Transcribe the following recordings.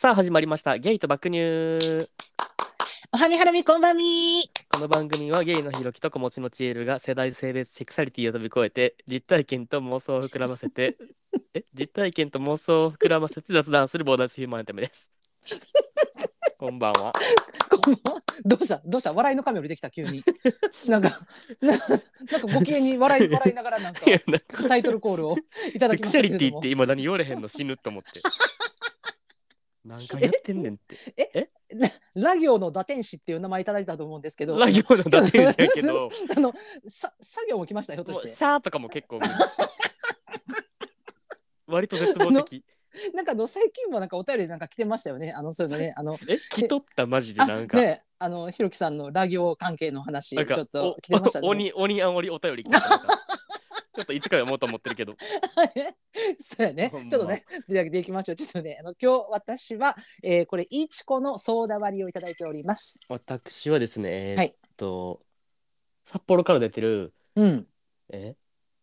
さあ始まりました。ゲイと爆乳。おはみはらみこんばんみ。この番組はゲイのひろきと子持ちのちえるが世代性別セクサリティを飛び越えて実体験と妄想を膨らませて え？実体験と妄想を膨らませて雑談するボーダースヒューマンエンタメです。こんばんは。こんばんは。どうした？どうした？笑いの神降りてきた？急に。なんかななんかご機嫌に笑い笑いながらなんかタイトルコールをいただきましたセクシャリティって今何言われへんの？死ぬと思ってなんかやってんねんって。ラ行の打天使っていう名前いただいたと思うんですけど。ラ行のだけやけど。あのさ作業も来ましたひょっとして。シャーとかも結構 割と絶望的。なんかあの最近もなんかお便りなんか来てましたよね。あのそういうのねあのえ？来とったマジであなんか。ねあのひろきさんのラ行関係の話ちょっと来てましたおね鬼鬼あおりお便り来てたちょっといつか読もうと思ってるけど そうやね。ちょっとね、取り上げていきましょう。ちょっとね、あの今日私は、えー、これいちこのソーダ割りをいただいております。私はですねえはいーっと、札幌から出てるうん。え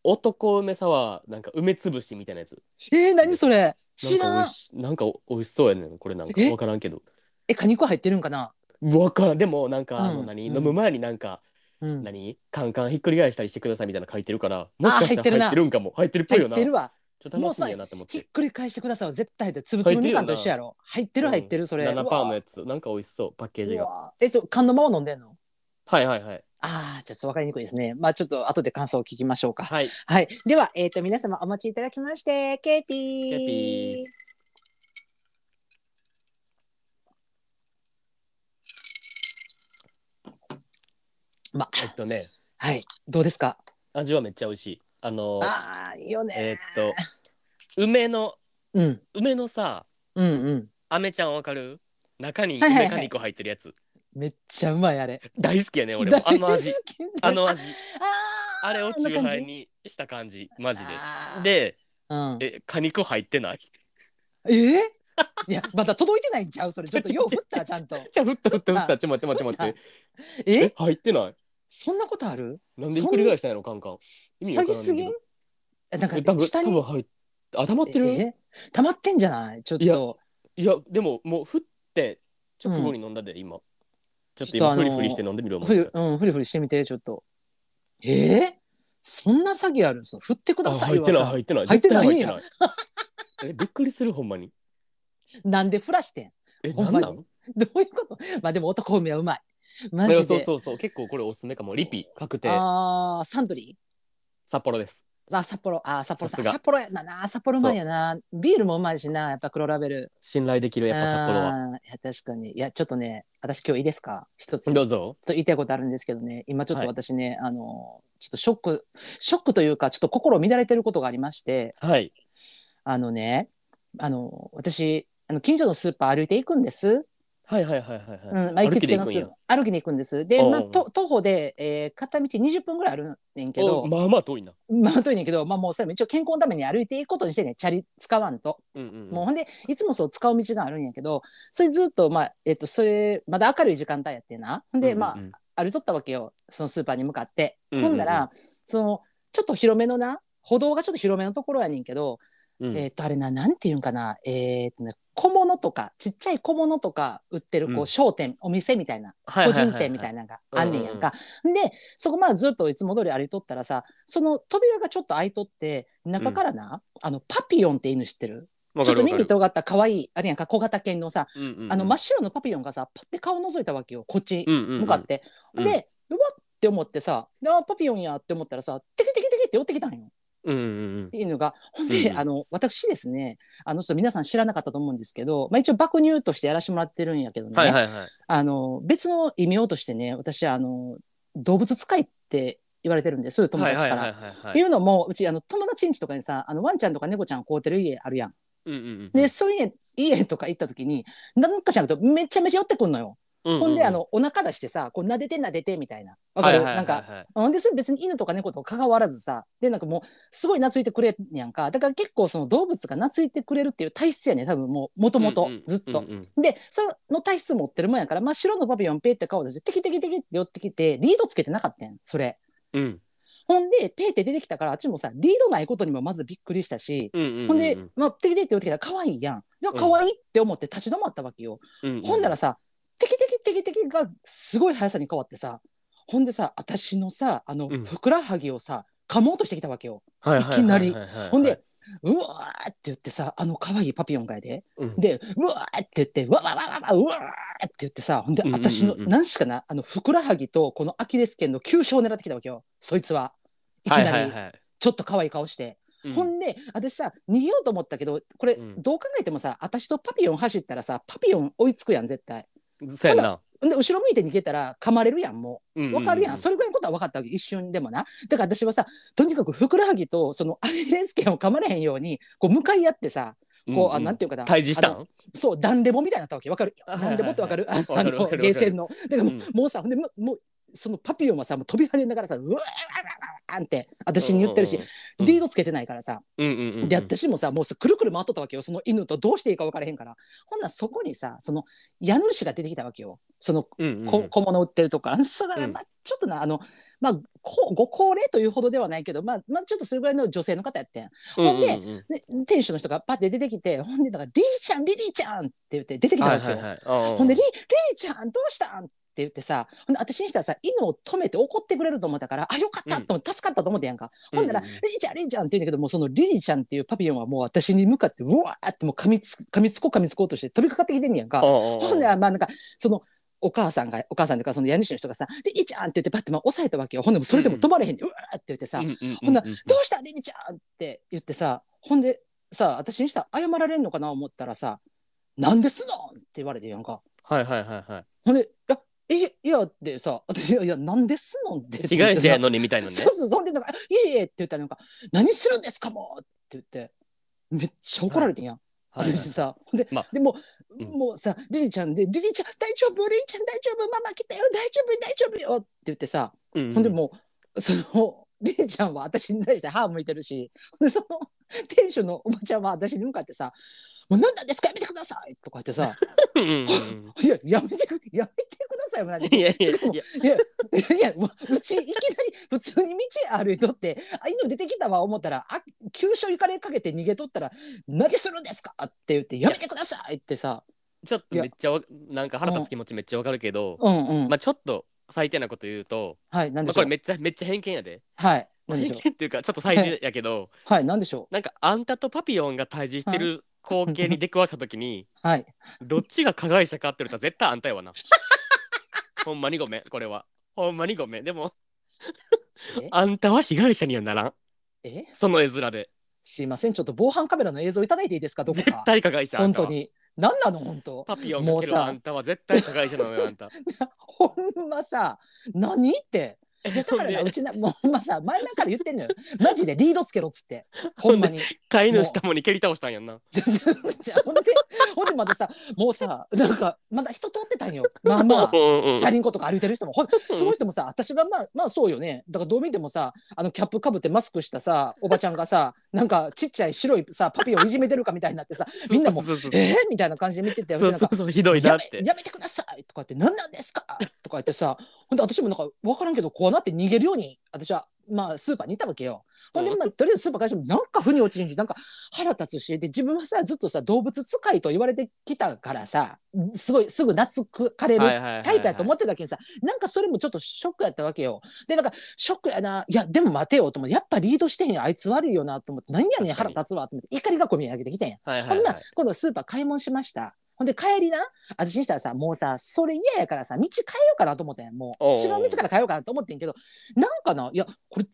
男梅サワーなんか梅つぶしみたいなやつえー、何それ？知らおい。しなんかお美味しそうやねんこれなんかえ？分からんけどえ、果肉入ってるんかな？分からんでもなんかあのうん何、うん飲む前になんかうん。何？カンカンひっくり返したりしてくださいみたいなの書いてるからもしかしたら入ってるな入ってるんかも入ってるっぽい入よなってるわ。ちょっと楽しみやなって思っひってくり返してください。絶対入ってる。つぶつぶみかんと一緒やろ。入ってる入ってるそれ。7パーのやつ。つなんか美味しそうパッケージがうわえ、ちょ缶のまま飲んでんの？はいはいはいああ、ちょっとわかりにくいですね。まあちょっと後で感想を聞きましょうか。はいはい。では、えっ、と、皆様お待ちいただきまして、ケーピー。ケーピまえっとね。はい。どうですか？味はめっちゃ美味しい。あのああ、いいよね。えーっと梅のうん。梅のさうんうん。飴ちゃんわかる？中にはいはいはい。梅果肉入ってるやつ、めっちゃうまいあれ。大好きやね俺も。あの味。大好きあの味。あーあれをチューハイにした感じ。マジで。でうん、え果肉入ってない？えー、いやまだ届いてないんちゃう？それ。ちょっとよう振ったちゃんと。じゃあ振った振った振ったちょっと待って待って待って。え？え入ってない？そんなことある？なんでひっくり返したんやろカンカン。意味わからんねんけど。詐欺すぎ？んえなんかえ多分下に多分入っあ溜まってる？え溜まってんじゃない？ちょっいやといやでももう振って直後に飲んだで、今。ちょっと今ちょっとあのーフリフリして飲んでみるふり,、うん、ふりふりしてみてちょっと。え？ー、そんな詐欺ある？そう振ってくだあ入ってない入ってない。入ってない絶対入ってない。えびっくりする？ほんまに。なんで振らしてん？えなんん？なんどういうこと？まあでも男梅はうまい マジで。そうそうそう。結構これおすすめかも。リピ確定。あーサントリー？札幌です。あ札幌。あ札幌ささすが。札幌やな。札幌うまいやなビールもうまいしなやっぱ黒ラベル。信頼できるやっぱ札幌は。あーいや確かに。いやちょっとね私今日いいですか？一つ。ちょっどうぞと言いたいことあるんですけどね。今ちょっはい。と私ね、あのちょっとショックショックというかちょっと心乱れてることがありまして。はい。あのねあの私あの近所のスーパー歩いていくんです、はいはいはいはいはい、うんまあ、行きつけの歩きで行くんスーパー歩きに行くんです。で、まあ、と徒歩で、えー片道20分ぐらいあるねんけど。おまあまあ遠いな。まあ遠いねんけど、まあ、もうそれも一応健康のために歩いていくことにしてねチャリ使わんと。うんうんもうほんでいつもそう使う道があるんやけどそれずっとまあえっとそれまだ明るい時間帯やってんな。で、まあ歩いとったわけよそのスーパーに向かって、うんうんうん。ほんだらそのちょっと広めのな歩道がちょっと広めのところやねんけど、うん。えっとあれななんていうんかな。えっとね小物とかちっちゃい小物とか売ってるこうん。う商店、お店みたいな個人店みたいなのがあんねんやんか。でそこまでずっといつも通り歩いとったらさその扉がちょっと開いとって中からな、あのパピヨンって犬知ってる？ちょっと耳尖った可愛いあれやんか小型犬のさ、あの真っ白のパピヨンがさパッて顔覗いたわけよこっち向かって。うん。でうわって思ってさであパピヨンやって思ったらさテキテキテキって寄ってきたんようんうんうん犬が。ほんで、うんあの私ですねあのちょっと皆さん知らなかったと思うんですけど、まあ、一応爆乳としてやらせてもらってるんやけどね、はいはいはいあの別の異名としてね私あの動物使いって言われてるんです友達から。はいうのもうちあの友達ん家とかにさあのワンちゃんとか猫ちゃん飼うてる家あるやん。うんうんうんでそういう家家とか行った時になんかしらんとめちゃめちゃ寄ってくんのよ。ううほんであのお腹出してさこう撫でて撫でてみたいな。わかる、なんかほんでそれ別に犬とか猫とか関わらずさでなんかもうすごい懐いてくれんやんか。だから結構その動物が懐いてくれるっていう体質やね多分もうもともとずっと。でその体質持ってるもんやから、まあ、白のパピヨンペって顔出してテキテキテキって寄ってきてリードつけてなかったんそれ。うん。ほんでペーって出てきたからあっちもさリードないことにもまずびっくりしたし、うんうんうんほんで、まあ、テキテキって言ってきたら可愛いやん。でも可愛いって思って立ち止まったわけよ。うんうん。ほんならさ、テキテキテキテキがすごい速さに変わってさ、ほんでさ、私のさ、あの、うんふくらはぎをさ、噛もうとしてきたわけよ。はいきなりほんで、うわーって言ってさ、あの可愛いパピオンがやで。うんで、うわーって言って、わわわわわうわーって言ってさ、ほんで、うんうんうんうん私の、なんしかな、あの、ふくらはぎとこのアキレス腱の急所を狙ってきたわけよ。そいつは。いきなり、はいはいはいちょっと可愛い顔して。うんほんで私さ逃げようと思ったけどこれ、うんどう考えてもさ私とパピヨン走ったらさパピヨン追いつくやん絶対。そうやな。で後ろ向いて逃げたら噛まれるやんもう。わかるやん、それぐらいのことは分かったわけ。一瞬でもな。だから私はさとにかくふくらはぎとその アキレス腱を噛まれへんようにこう向かい合ってさこう、あなんていうかな。対峙したん？そうダンレボみたいになったわけ。わかる？あダンレボってわかる？あのゲーセンの。だからもう,、うん。もうさほんでもうそのパピヨンはさもう飛び跳ねながらさうわーわーわーって私に言ってるし、うんリードつけてないからさ、で私もさもうさくるくる回っとったわけよ。その犬とどうしていいか分からへんから。ほんならそこにさその家主が出てきたわけよ。その小物売ってるとこ。からそれまあちょっとなあのまあこご高齢というほどではないけどまあまあちょっとそれぐらいの女性の方やってん。ほんで店主の人がパッて出てきてほんでだから「リリちゃんリリちゃん」って言って出てきたわけよ、ほんでリ「リリちゃんどうしたん?」って言ってさほんで私にしたらさ犬を止めて怒ってくれると思ったからあよかったと思って、助かったと思ってやんか、ほんなら「うんうんリリちゃんリリちゃん」って言うんだけどもうそのリリちゃんっていうパピヨンはもう私に向かってうわーってもう噛みつ噛みつこう噛みつこうとして飛びかかってきてんねやんか。ほんならまあなんかそのお母さんがお母さんというかその家主の人がさ「リリちゃん」って言ってパッてまあ押さえたわけよ。ほんでもそれでも止まれへんに、うわーって言ってさ「ほんならどうしたリリちゃん」って言ってさほんでさ私にしたら謝られんのかな思ったらさ「なんですの?」って言われてやんか。はいはいはいはほんで「いやえいや」ってさ私「いやいやなんですの?」ってい被害者やののにみたいなね。そうそうそんでなんか「いえいえ」って言ったらなんか「何するんですかもう」って言って。めっちゃ怒られてんやん。はい。はい。私さ、で、まあ。でも、うん。もうさ、リリちゃんで、リリちゃん大丈夫、リリちゃん大丈夫、ママ来たよ、大丈夫、大丈夫よって言ってさ、うんうん。ほんでもう、その、リリちゃんは私に対して歯向いてるし、で、その、店主のおばちゃんは私に向かってさ、もう何なんですか？やめてください！とか言ってさ、うんうんうん いや、やめてく、やめてくださいよ、ないやいや。いやいや、いや、もううちいきなり普通に道歩いとって、あ、犬出てきたわ思ったら、あ、急所行かれかけて逃げとったら、何するんですか？って言って、やめてください！ってさ、ちょっとめっちゃわなんか腹立つ気持ちめっちゃわかるけど、うんうん。まあちょっと最低なこと言うと、はい、なんまあ、でしょう。これめっちゃめっちゃ偏見やで。はい、まあなんでしょう？っていうかちょっと最低やけど、はい、なんでしょなんかあんたとパピヨンが対峙してる光景に出くわした時に、う。はい。どっちが加害者かって言ったら絶対あんたやわな。ほんまにごめん、これは。ほんまにごめん。でも え、あんたは被害者にはならん。え？その絵面で。すいません、ちょっと防犯カメラの映像いただいていいですか、どこ絶か。対加害者。本当。に。なんなの、本当。パピヨンもうさあんたは絶対加害者なのよ、あんた。ほんまさ、何って。だからな、うちな、もうほんまさ、前々から言ってんのよ。マジでリードつけろっつって。ほんまに。飼い主たもに蹴り倒したんやんな。ほんで、ほんでまたさ、もうさ、なんか、まだ人通ってたんよ。まあまあ。チャリンコとか歩いてる人もほんその人もさ私がまあまあそうよねだからどう見てもさあのキャップかぶってマスクしたさおばちゃんがさなんかちっちゃい白いさパピをいじめてるかみたいになってさみんなもえー、みたいな感じで見ててそんかそうそうひどいなやってめ。やめてくださいとか言って何なんですかとか言ってさほんで私もなんか分からんけどこうなって逃げるように私はまあスーパーにいたわけよ。ほんでうんまあとりあえずスーパー会社もなんか腑に落ちんしなんか腹立つしで自分はさずっとさ動物使いと言われてきたからさすごいすぐ懐かれるタイプやと思ってたけどさなんかそれもちょっとショックやったわけよ。でなんかショックやないやでも待てよと思ってやっぱリードしてへんあいつ悪いよなと思って何やねん腹立つわと思って怒りがこみ上げてきたんや。はいはいはほんない今度スーパー買い物しました。ほんで帰りな私にしたらさもうさそれ嫌やからさ道変えようかなと思ってんもう。違う道から変えようかなと思ってんけどなんかないやこれ違う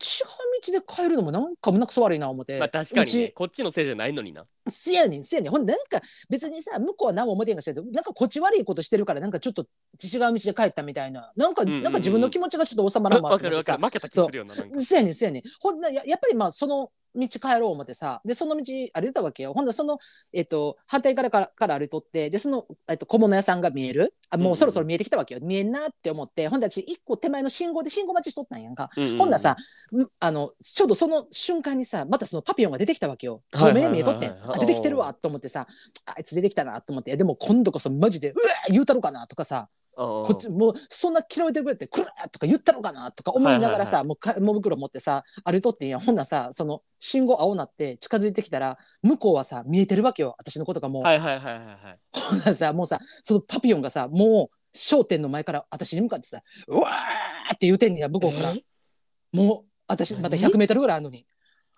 道で変えるのもなんか胸くそ悪いな思って、まあ確かうにね。ちこっちのせいじゃないのにな。せやねんせやねん。ほんでなんか別にさ向こうは何も思ってんかしらんけどなんかこっち悪いことしてるからなんかちょっと違う道で帰ったみたいな。なんか、うんうんうん。なんか自分の気持ちがちょっと収まらんわわかるわかる。負けた気するよな。なんか。せやねんせやねん。ほんなややっぱりまあその道帰ろう思ってさ。でその道歩いてたわけよ。ほんならその、えっと反対からからから歩いとって。でその、えっと小物屋さんが見える。あもうそろそろ見えてきたわけよ、見えんなって思って。ほんで私一個手前の信号で信号待ちしとったんやんか、うんうんほんならさんあのちょうどその瞬間にさまたそのパピヨンが出てきたわけよ。はいはいはい遠目で見えとってん。はいあ出てきてるわと思ってさあいつ出てきたなと思って。でも今度こそマジでうわー言うたろかなとかさここっちもうそんな嫌われてくれって「くる!」とか言ったのかなとか思いながらさ、はいもうか芋袋持ってさ歩いとってんやほんならさその信号青なって近づいてきたら向こうはさ見えてるわけよ私のことがもう、はいはいはいはいはい。ほんならさもうさそのパピヨンがさもう商店の前から私に向かってさ「うわー!」って言うてんねや向こうからえもう私また100メートルぐらいあるのに。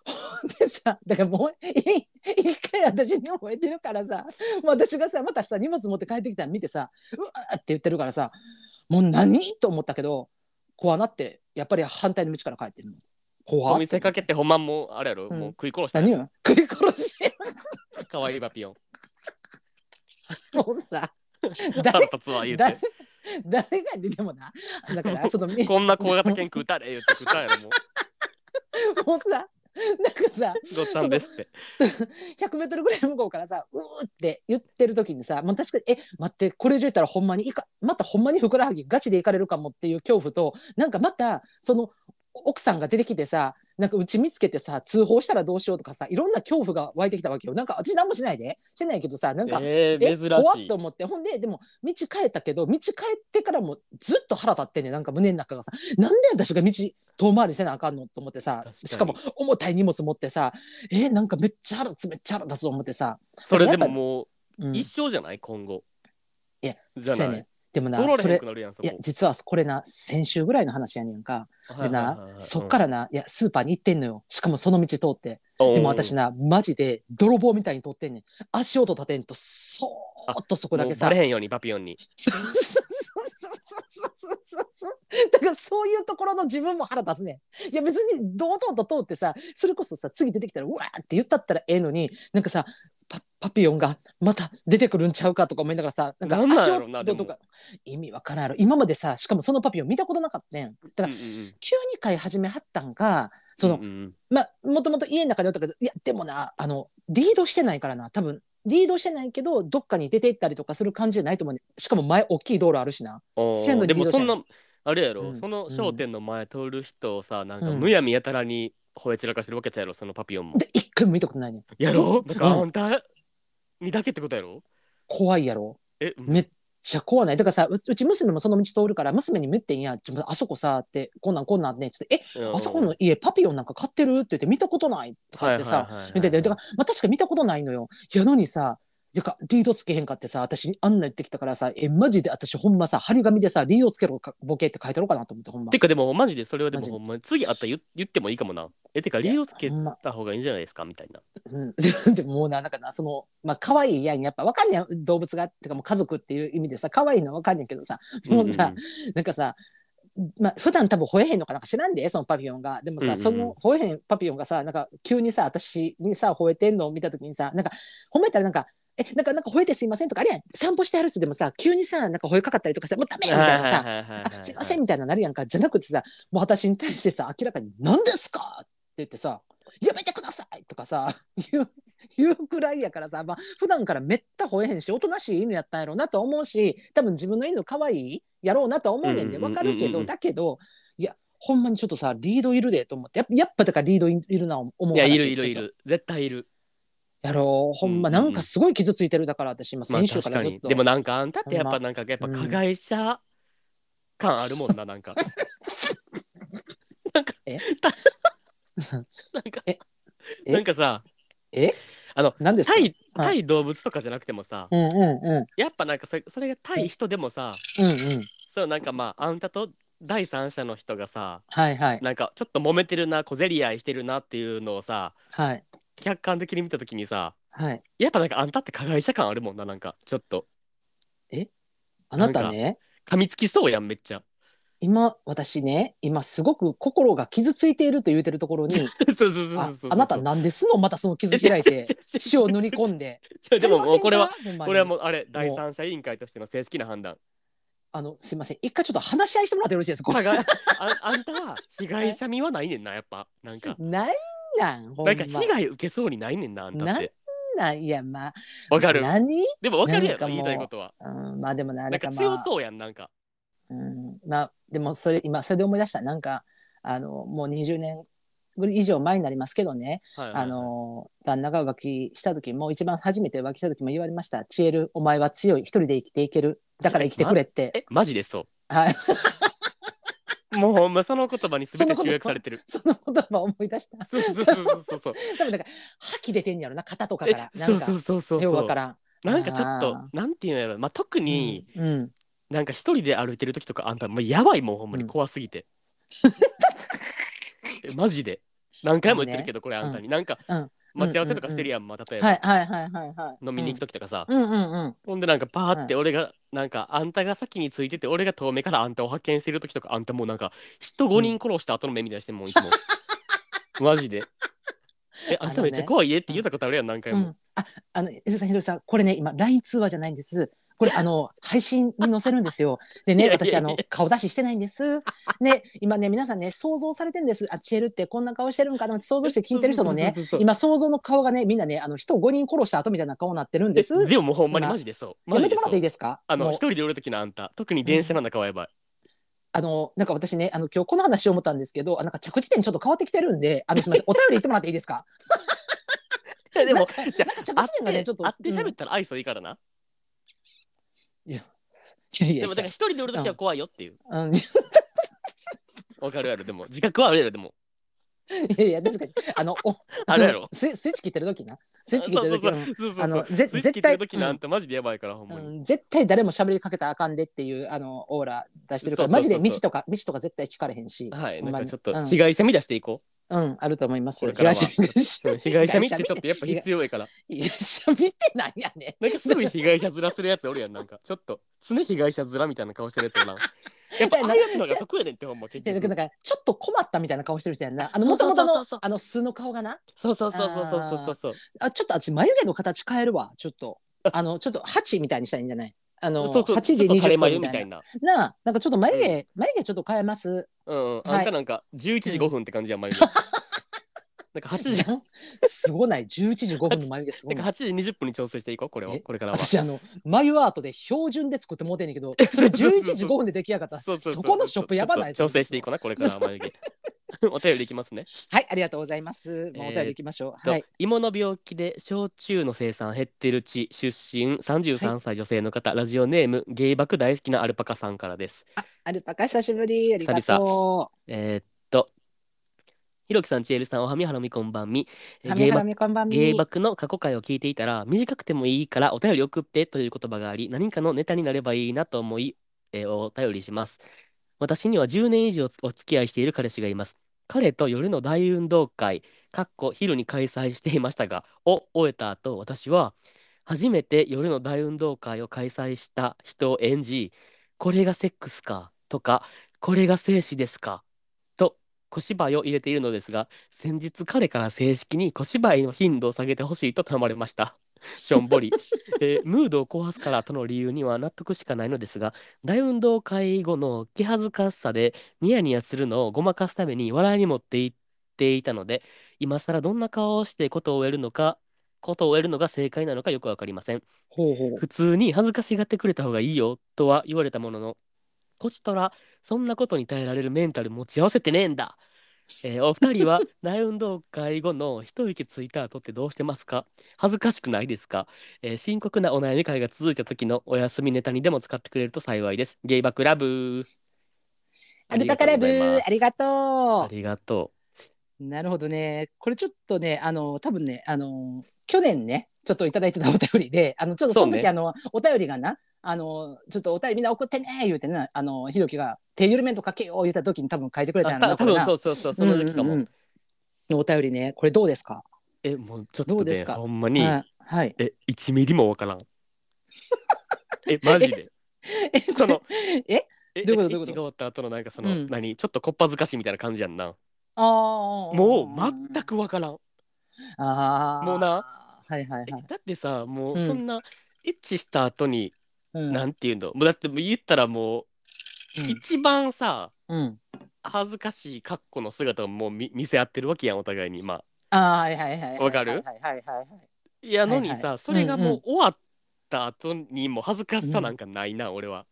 でさだからもうい 一回私に覚えてるからさもう私がさまたさ荷物持って帰ってきたの見てさ「うわ!」って言ってるからさもう何と思ったけど怖なってやっぱり反対の道から帰ってるの。怖おっ店かけてほんまもうあれやろ、うんもう食い殺した何よ？食い殺し？かわいいパピヨン。もうさ腹誰誰て。誰がでもなだからそのみこんな小型犬食うたれ言って食ったんやろもう。もうさ なんかさごっつぁんですって。100 メートルぐらい向こうからさ「うー」って言ってる時にさもう確かに「え待ってこれ以上言ったらほんまにいかまたほんまにふくらはぎガチでいかれるかも」っていう恐怖となんかまたその奥さんが出てきてさなんかうち見つけてさ通報したらどうしようとかさいろんな恐怖が湧いてきたわけよ。なんか私何もしないで。してないけどさなんか、ええー、珍怖っと。思って。ほんででも道変えたけど道変えてからもずっと腹立ってんねん。なんか胸の中がさ。なんで私が道遠回りせなあかんのと思ってさ。しかも重たい荷物持ってさ。えなんかめっちゃ腹立つめっちゃ腹立つと思ってさ、それでももうん、う一生じゃない？今後。いやじゃない？でもなそれくなるやんそこ。いや。実はこれな先週ぐらいの話やねんか。でなそっかららないやスーパーに行ってんのよ。しかもその道通って。でも私なマジで泥棒みたいに通ってんねん。足音立てんとそーっとそこだけさバレへんようにパピヨンに。そうそうそうそうそうそうそう。だからそういうところの自分も腹立つねん。いや別に堂々と通ってさそれこそさ次出てきたらうわーって言ったったらええのになんかさパパピヨンがまた出てくるんちゃうかとか思いながらさなんかなんなん足やろなでも音とか意味わからんやろ。今までさしかもそのパピヨン見たことなかったん。だからうんうん急に飼い始めはったんかその、うんうんまあもともと家の中でおったけどいやでもなあのリードしてないからな。多分リードしてないけどどっかに出て行ったりとかする感じじゃないと思うねしかも前大きい道路あるしな。おー線路にでもそんなあれやろ、うん。その商店の前通る人をさなんかうん。むやみやたらに吠え散らかしてるわけちゃうやろそのパピヨンも。で一回も見たことないね。んやろ？うんだからあんたにだけってことやろ？怖いやろ？え、うんめっちゃ怖ない？だからさううち娘もその道通るから娘にも言ってんや。ちょあそこさってこんなんこんなんねっつってえ？あそこの家パピヨンなんか飼ってる？って言って見たことない？とか言ってさ、はいはいはいはい見てて。だから、まあ、確か見たことないのよ。やのにさてかリードつけへんかってさ私あんな言ってきたからさえマジで私ほんまさ張り紙でさリードつけろかボケって書いてろうかなと思ってほんま。てかでもマジでそれはでもほんまに次あったら言言ってもいいかもな。えてか理由をつけた方がいいんじゃないですかみたいな。うん、でももうななんかなそのまあ可愛いやんやっぱわかんねん動物がってかもう家族っていう意味でさ可愛いのはわかんねんけどさもうさ、んんなんかさまあ普段多分吠えへんのかなんか知らんでそのパピヨンが。でもさ、うんうんうん。その吠えへんパピヨンがさなんか急にさ私にさ吠えてんのを見た時にさなんか褒めたらなんかえなんかなんか吠えてすいませんとかあれやん散歩してはる人でもさ急にさなんか吠えかかったりとかしてもうダメみたいなさ、すいませんみたいななるやんかじゃなくてさもう私に対してさ明らかに「何ですか?」って言ってさ「やめてください!」とかさ 言う言うくらいやからさ、まあ普段からめった吠えへんしおとなしい犬やったんやろうなと思うし多分自分の犬可愛いやろうなと思うねんでわかるけどだけどいやほんまにちょっとさリードいるでと思ってやっぱやっぱだからリードいいるな思ういやい話るいるいる絶対いる。やろう。ほんまなんかすごい傷ついてるだから私今まあ先週確からずっと、かに。でもなんかあんたってやっぱなんかやっぱうん。加害者感あるもんななんか。なんかえ？た なんかえ？え？なんかさえ？あの何ですか？対対動物とかじゃなくてもさうんうんうん。やっぱなんかそれそれが対人でもさうんうん。そうなんかまああんたと第三者の人がさはいはい。なんかちょっと揉めてるな小競り合いしてるなっていうのをさはい客観的に見た時にさはい。やっぱなんかあんたって加害者感あるもんななんかちょっと。あなたね？噛みつきそうやんめっちゃ。今私ね今すごく心が傷ついていると言うてるところに そうそうそうそうあそう。あなたなんですの？またその傷開いて塩を塗り込んで。でももうこれはこれはもうあれ第三者委員会としての正式な判断。あのすいません。一回ちょっと話し合いしてもらってよろしいですか？加害ああんたは被害者味はないねんなやっぱ。なんか。なんなんほんま。なんか被害受けそうにないねんなあんたって。なんいやまあわかる。何、でもわかるやろ言いたいことは。うん、まあでもななんかなんかまあ。強そうやんなんか。うん、まあでもそれ今それで思い出した。なんかあのもう20年以上前になりますけどね、はいはいはい。あの旦那が浮気した時も一番初めて浮気した時も言われました「チエルお前は強い。一人で生きていける。だから生きてくれ」って、えマジでそはい、うもうほんまその言葉に全て集約されてる。その言葉を思い出した。そうそうそうそうそう。多分なんか覇気出てんやろな肩とかから。えなんかそうそうそうそうようわからん。なんかちょっとあなんていうのやろまあ特に、うんうん。なんか一人で歩いてる時とかあんたもうやばいもんほんまにうん。怖すぎて、えマジで。何回も言ってるけどこれあんたに、なんかうん待ち合わせとかしてるやん、まあ例えば、はいはいはいはいはい。飲みに行く時とかさ、うん。うんうんほんでなんかパーって俺が、なんかあんたが先についてて俺が遠目からあんたを発見してる時とかあんたもうなんか人5人殺した後の目みたいにしてんもんいつも。マジで。えあんためっちゃ怖いえって言ったことあるやん何回も、うん、ああのひろさんひろさんこれね今 LINE 通話じゃないんですこれあの配信に載せるんですよ。でね私あの顔出ししてないんです。ね今ね皆さんね想像されてるんです。あチエルってこんな顔してるんかな？って想像して聞いてる人のね今想像の顔がねみんなねあの人を5人殺した後みたいな顔になってるんです。えでももうほんまに今。マジでそう。やめてもらっていいですか？あの一人でおる時のあんた。特に電車の中はやばい、あのなんか私ねあの今日この話しよう思ったんですけどあなんか着地点ちょっと変わってきてるんであのすみません。お便り言ってもらっていいですか？でもじゃなんか着あ地点がねちょっと会ってうん喋ったら愛想いいからな、やいやでもだから一人でおる時は怖いよっていう。うん。わかるやろでも自覚はあるやろでも。いやいや確かに。あのお あるやろ。スイスイッチ切ってる時な。スイッチ切ってる時そううんそうそう。そうあのぜスイッチ切って絶対る時なんてマジでやばいから、ほんまに、うん。絶対誰も喋りかけたらあかんでっていうあのオーラ出してるからそうそうそうそう。マジで道とか道とか絶対聞かれへんし。はい。なんかちょっとうん。被害者見出していこうんあると思います。これからは。被害者う、被害者見って。ちょっとやっぱ必要やから。被害者見てなんやねなんかすぐ被害者面するやつおるやんなんか。ちょっと常被害者面みたいな顔してるやつおらん。やっぱああいうのが得やねんってほんま結でだ局からちょっと困ったみたいな顔してる人やんな。あのそうそうもともとそう。そうのあの素の顔がな。そうそうそうそうそうそうそう。そうあちょっと私眉毛の形変えるわちょっと。あのちょっと8みたいにしたらいいんじゃない？あのそうそう8時ちょっと垂れ20分眉みたいな。ななんかちょっと眉毛、眉毛ちょっと変えます？うん、はい。あんたなんか11時5分って感じやん眉毛。なんか8時すごない。11時5分の眉毛すごない。なんか8時20分に調整していこうこれをえこれからは。私あの眉アートで標準で作ってもうてんねんけど それ11時5分で出来上がった。そこのショップやばない？調整していこうなこれからは眉毛 お便りいきますね。はいありがとうございます。もうお便りいきましょう、とはい。芋の病気で焼酎の生産減ってる地出身33歳女性の方、ラジオネームゲイバク大好きなアルパカさんからです。アルパカ久しぶり。ありが久とえーっとひろきさんちえるさんおはみはらみこんばんみ。うはみはえーゲイバみこんばんみ。ゲイバクの過去回を聞いていたら短くてもいいからお便り送ってという言葉があり何かのネタになればいいなと思い、えーお便りします。私には10年以上お付き合いしている彼氏がいます彼と夜の大運動会かっこ昼に開催していましたがを終えた後私は初めて夜の大運動会を開催した人を演じこれがセックスか？とかこれが精子ですか？と小芝居を入れているのですが先日彼から正式に小芝居の頻度を下げてほしいと頼まれました。しょんぼり、えームードを壊すからとの理由には納得しかないのですが大運動会後の気恥ずかしさでニヤニヤするのをごまかすために笑いに持っていっていたので今更どんな顔をしてことを終えるのかことを終えるのが正解なのかよくわかりません。ほうほう。普通に恥ずかしがってくれた方がいいよとは言われたもののこちとらそんなことに耐えられるメンタル持ち合わせてねえんだ、えーお二人は大運動会後の一息ついた後ってどうしてますか？恥ずかしくないですか、えー深刻なお悩み会が続いた時のお休みネタにでも使ってくれると幸いです。ゲイバクラブアルパカラブありがあとりがとう。なるほどね。これちょっとねあの多分ねあの去年ねちょっといただいてたお便りで あのちょっとその時、ね。あのお便りがなあのちょっとお便りみんな送ってね言うてねあのひろきが手緩めんとかけよう言った時に多分書いてくれうたんやろ多分そうそうそうその時かも、うんうんうん。お便りねこれどうですか？えもうちょっとねどうですか？ほんまに、はい、はい、え1ミリもわからん。えマジで？えそのええどういうことどういうこと？終わった後のなんかその、うん。何？ちょっとこっぱずかしいみたいな感じやんな。あー。もう全くわからん。あー。もうなはいはいはい、えだってさもううん。そんなエッチした後に、うん。なんていうのもうだってもう言ったらもう、一番さうん、恥ずかしい格好の姿をもう見見せ合ってるわけやんお互いにまあ。ーはいはいはいはいわかるはいはい。はいはいあいやのにさ、はい。はいそれがうんうもう終わった後にもう恥ずかしさなんかないな、俺は。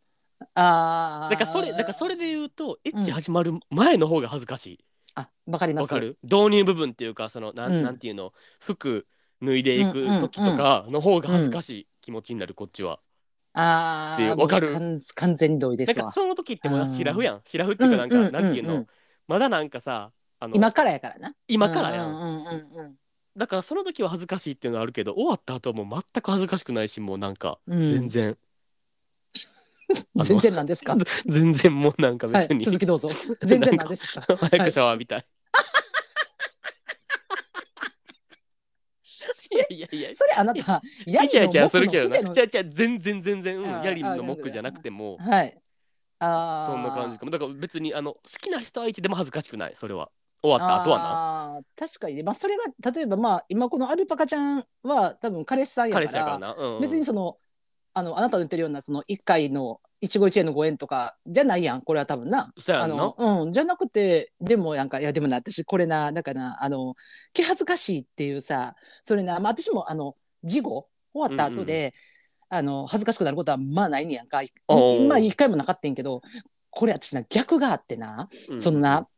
ああだからそれだからそれで言うとエッチうん始まる前の方が恥ずかしい、あわかります。わかる？導入部分っていうかそのなん,、うん。なんていうの？服脱いでいく時とかの方が恥ずかしい気持ちになるこっちは。ああわかる。もう完完全に同意ですわ。なんかその時ってまだシラフやん。シラフっていうかなんか、なんていうの、まだなんかさあの今からやからな。今からやん。だからその時は恥ずかしいっていうのはあるけど終わった後はもう全く恥ずかしくないしもうなんかうん。全然、全然なんですか？全然もうなんかはい別に、続きどうぞ。全然なんですか？早くシャワー浴びたい。いやいやいや。それあなたヤ イチャイチャギの木するけどな。のじゃじゃ全然全然、うんヤリのモックじゃなくてもはいああそんな感じかも。だから別にあの好きな人相手でも恥ずかしくないそれは。終わった後はな。な確かにねまあそれが例えばまあ今このアルパカちゃんは多分彼氏さんやから彼氏やからな。うんうん別にそのあのあなたの言ってるようなその1回の一期一会のご縁とかじゃないやん。これは多分な。そうやんな。あの。うん、じゃなくてでもなんかいやでもな私これなだからなあの気恥ずかしいっていうさそれな、まあ、私もあの事後終わった後で、あの恥ずかしくなることはまあないねやんか。まあ一回もなかったんやけどこれ私な逆があってなうん。そのな、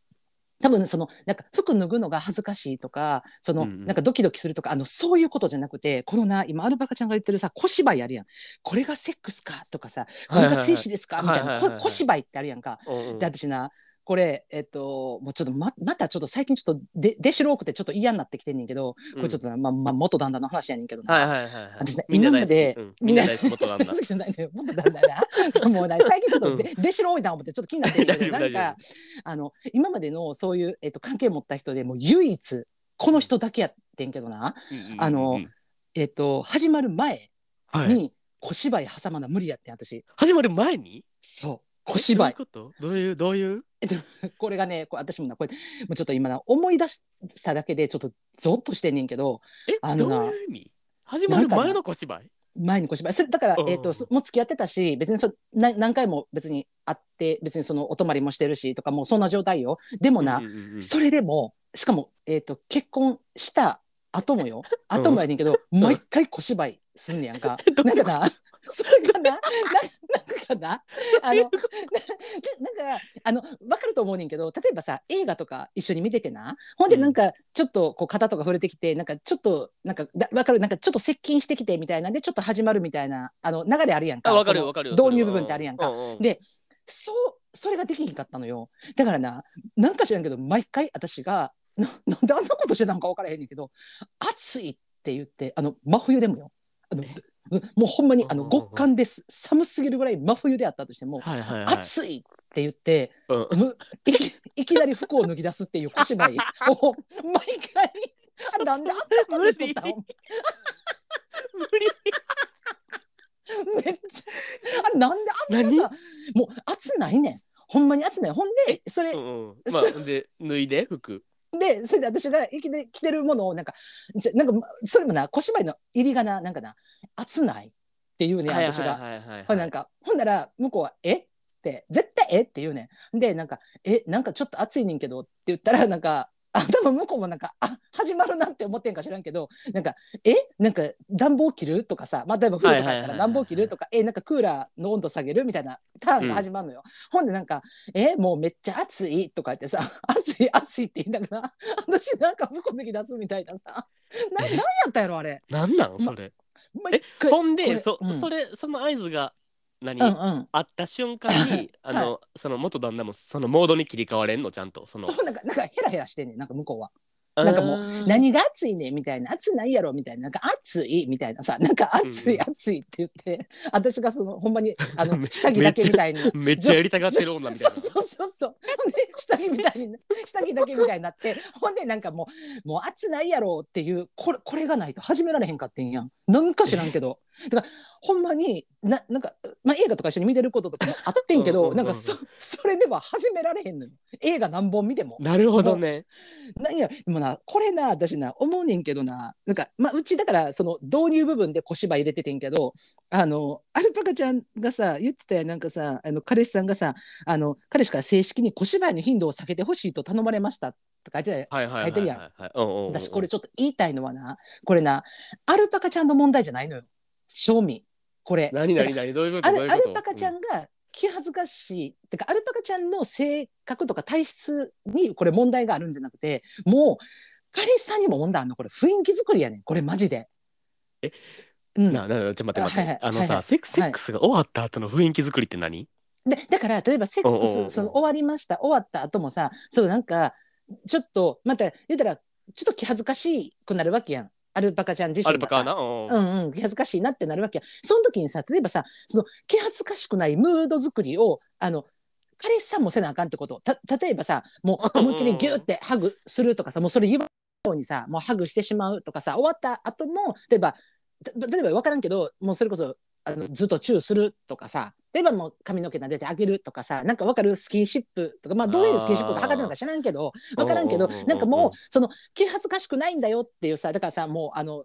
多分そのなんか服脱ぐのが恥ずかしいとかその、うんうん。なんかドキドキするとかあのそういうことじゃなくてこのな今アルバカちゃんが言ってるさ小芝居あるやん。これがセックスかとかさこれが精子ですかみたいな。はいはいはいはい。こ小芝居ってあるやんか。うんうん。で私なこれえっともうちょっとままたちょっと最近ちょっとで出しろ多くてちょっと嫌になってきてんねんけど、これちょっとな、まあまあ元旦那の話やねんけど。な、はいはいはいはい。私ね今までうん。みんな大好き元旦那。好。きじゃないのよ。元旦那。もうな最近ちょっとで、出しろ多いな思ってちょっと気になってるけど、なんかあの今までのそういうえっと関係持った人でもう唯一この人だけやってんけどな、あのえっと始まる前はい。に小芝居挟まな無理やってん私。始まる前に？そう。小芝居。どういうどういうこれがねこれ私もなこれもうちょっと今な思い出しただけでちょっとゾッとしてんねんけどえあのなどういう意味？始まる前の小芝居？前に小芝居。それだからう、んえー、とそもう付き合ってたし別にそな何回も別に会って別にそのお泊まりもしてるしとかもうそんな状態よ。でもな、うんうんうんそれでもしかも、えー、と結婚した後もよ。後もやねんけど、毎回小芝居すんねやんか。なんかなそれが な？ななんかな？あのななんかあの分かると思うねんけど例えばさ映画とか一緒に見ててな？ほんでなんかちょっとこう肩とか触れてきてなんかちょっとなんかだ分かる？なんかちょっと接近してきてみたいなんでちょっと始まるみたいなあの流れあるやんか。あわかるこのわかるよ導入部分ってあるやんか。うううん。でそうそれができひんかったのよ。だからななんか知らんけど毎回私がななんであんなことしてたのか分からへんねんけど「暑い」って言ってあの真冬でもよ。あのもうほんまにあの極寒です。寒すぎるぐらい真冬であったとしてもはいはい「はい。暑い」って言ってうん。むいきいきなり服を脱ぎ出すっていう小芝居を毎回あなんであったの無理。めっちゃあれなんであんなさもう暑ないねん。ほんまに暑ない。ほんでそれうんうん。まあで脱いで服でそれで私が生きて着てるものをなんかなんかまそれもな小芝居の入りがななんかな「暑ない?」って言うねん私が。なんかほんなら向こうは「えっ?」て「絶対えっ?」て言うねん。でなんか「えなんかちょっと暑いねんけど」って言ったらなんかあ多分向こうもなんかあ始まるなって思ってんか知らんけどなんか「えなんか暖房切る?」とかさ、まあ、例えば冬とかやったら暖房切るとか「えなんかクーラーの温度下げる?」みたいなターンが始まるのよ。ほんでなんか「えもうめっちゃ暑い?」とか言ってさ「暑 い暑い」って言いながら私なんか向こう抜き出すみたいなさななんやったやろあれ。なんなん？それ毎回ほんでそうんそれその合図が何？うんうん。あった瞬間にあのその元旦那もそのモードに切り替われんのちゃんとその。そうなんかなんかヘラヘラしてんねんなんか向こうは。なんかもう何が暑いねみたいな。暑ないやろみたいな。なんか暑いみたいなさなんか暑いうんうん。暑いって言って私がそのほんまにあの め下着だけみたいに。めっちゃやりたがってる女みたいな。そうそうそうそう。ほんで下着みたいに下着だけみたいになってほんでなんかもうもう暑ないやろっていうこれこれがないと始められへんかってんやん。なんか知らんけど。だからほんまにななんか、まあ、映画とか一緒に見てることとかもあってんけどなんかそそれでは始められへんのよ映画何本見ても。なるほどね。なんやでもなこれな私な思うねんけどな。なんか、まあ、うちだからその導入部分で小芝居入れててんけどあのアルパカちゃんがさ言ってたやん。なんかさあの彼氏さんがさあの彼氏から正式に小芝居の頻度を下げてほしいと頼まれました。って書いて書いてるやん。私これちょっと言いたいのはなこれなアルパカちゃんの問題じゃないのよ。正味これ。何何何？どういうこと？アルパカちゃんが気恥ずかしい。ってかアルパカちゃんの性格とか体質にこれ問題があるんじゃなくてもう彼氏さんにも問題あるの。これ雰囲気作りやねん。これマジで。え？うん、ななちょっと待って待って、あはいはい。あのさ、はいはい。セックスセックスが終わった後の雰囲気作りって何、でだから例えばセックスその終わりました終わった後もさそうなんかちょっとまた言ったらちょっと気恥ずかしくなるわけやんアルパカちゃん自身がさ。うんうんうん、気恥ずかしいなってなるわけ。やその時にさ例えばさその気恥ずかしくないムード作りをあの彼氏さんもせなあかんってこと。た例えばさもう思いっきりギューってハグするとかさもうそれ言わんようにさもうハグしてしまうとかさ終わった後も例えばた例えば分からんけどもうそれこそあのずっとチューするとかさ例えばもう髪の毛撫でてあげるとかさなんか分かるスキンシップとかまあどういうスキンシップが測ってるのか知らんけど分からんけどなんかもうその気恥ずかしくないんだよっていうさだからさもうあの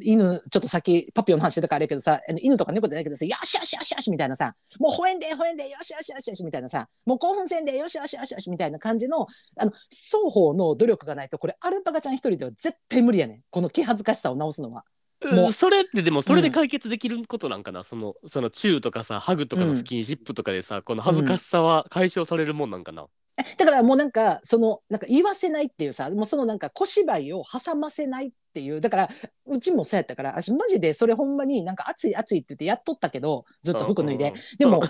犬ちょっと先パピオの話してたからあれやけどさ犬とか猫じゃないけどさよしよしよしよしみたいなさもう吠えんで吠えんでよしよしよしよしみたいなさもう興奮せんでよしよしよしよしみたいな感じのあの双方の努力がないとこれアルパカちゃん一人では絶対無理やねん。この気恥ずかしさを直すのは。もうそれってでもそれで解決できることなんかな、そのそのチューとかさハグとかのスキンシップとかでさ、この恥ずかしさは解消されるもんなんかな、えだからもうなんかそのなんか言わせないっていうさもうそのなんか小芝居を挟ませないっていうだからうちもそうやったから私マジでそれほんまになんか熱い熱いって言ってやっとったけどずっと服脱いで、うんうん。うんでも ほん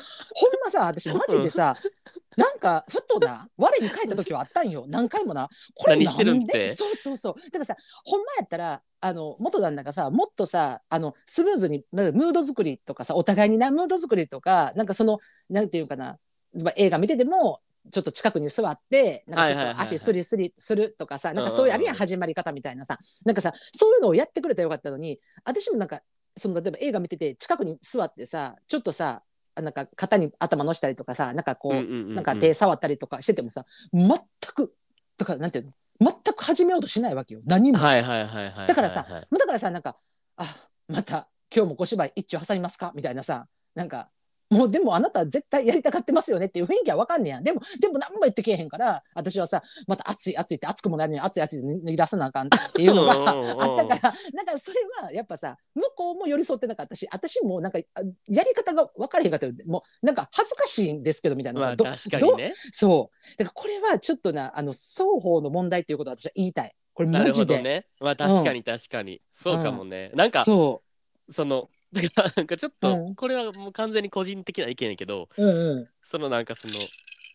まさ私マジでさ なんかふとな 我に返った時はあったんよ。何回もな。これ何なんで？そうそうそう。だからさほんまやったらあの元旦那がさもっとさあのスムーズにムード作りとかさお互いになムード作りとかなんかそのなんていうかなまあ映画見ててもちょっと近くに座ってなんかちょはいはいはいはいっと足スリスリするとかさなんかうんうんそういうあるやん始まり方みたいなさ。なんかさそういうのをやってくれたらよかったのに私もなんかその例えば映画見てて近くに座ってさちょっとさあなんか肩に頭乗したりとかさなんかこう,、なんか手触ったりとかしててもさ全くとかなんていうの？全く始めようとしないわけよ。何も。はいはいはいはいだからさだからさなんかあまた今日も小芝居一丁挟みますか？みたいなさなんかもうでもあなた絶対やりたがってますよねっていう雰囲気は分かんねや。んでもでも何も言ってけえへんから私はさまた熱い熱いって熱くもないのに熱い熱いで脱ぎ出さなあかんっていうのがうんうんうんあったからだからそれはやっぱさ向こうも寄り添ってなかったし私もなんかあやり方が分からへんかったよもうなんか恥ずかしいんですけどみたいなまあ確かにね。そう。だからこれはちょっとなあの双方の問題っていうことを私は言いたい。これなるほマジで、どね。まあ確かに確かに、そうかもね、なんかそそのだからなんかちょっと、うん。これはもう完全に個人的な意見やけどううんうん。そのなんかその